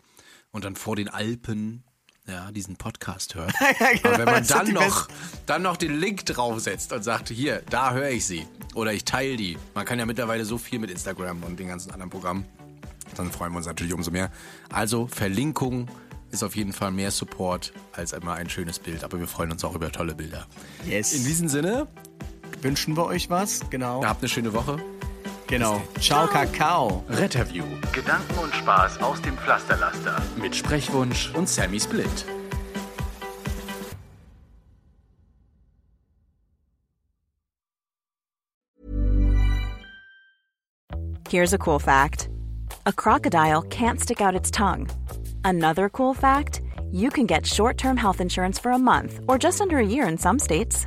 und dann vor den Alpen ja, diesen Podcast hört. *laughs* Aber wenn man dann noch, dann noch den Link draufsetzt und sagt, hier, da höre ich sie oder ich teile die. Man kann ja mittlerweile so viel mit Instagram und den ganzen anderen Programmen. Dann freuen wir uns natürlich umso mehr. Also Verlinkung ist auf jeden Fall mehr Support als immer ein schönes Bild. Aber wir freuen uns auch über tolle Bilder. Yes. In diesem Sinne, Wünschen wir euch was? Genau. habt eine schöne Woche. Genau. Ciao, Kakao. Retterview Gedanken und Spaß aus dem Pflasterlaster. mit Sprechwunsch und Sammy Split. Here's a cool fact a crocodile can't stick out its tongue. Another cool fact you can get short term health insurance for a month or just under a year in some states.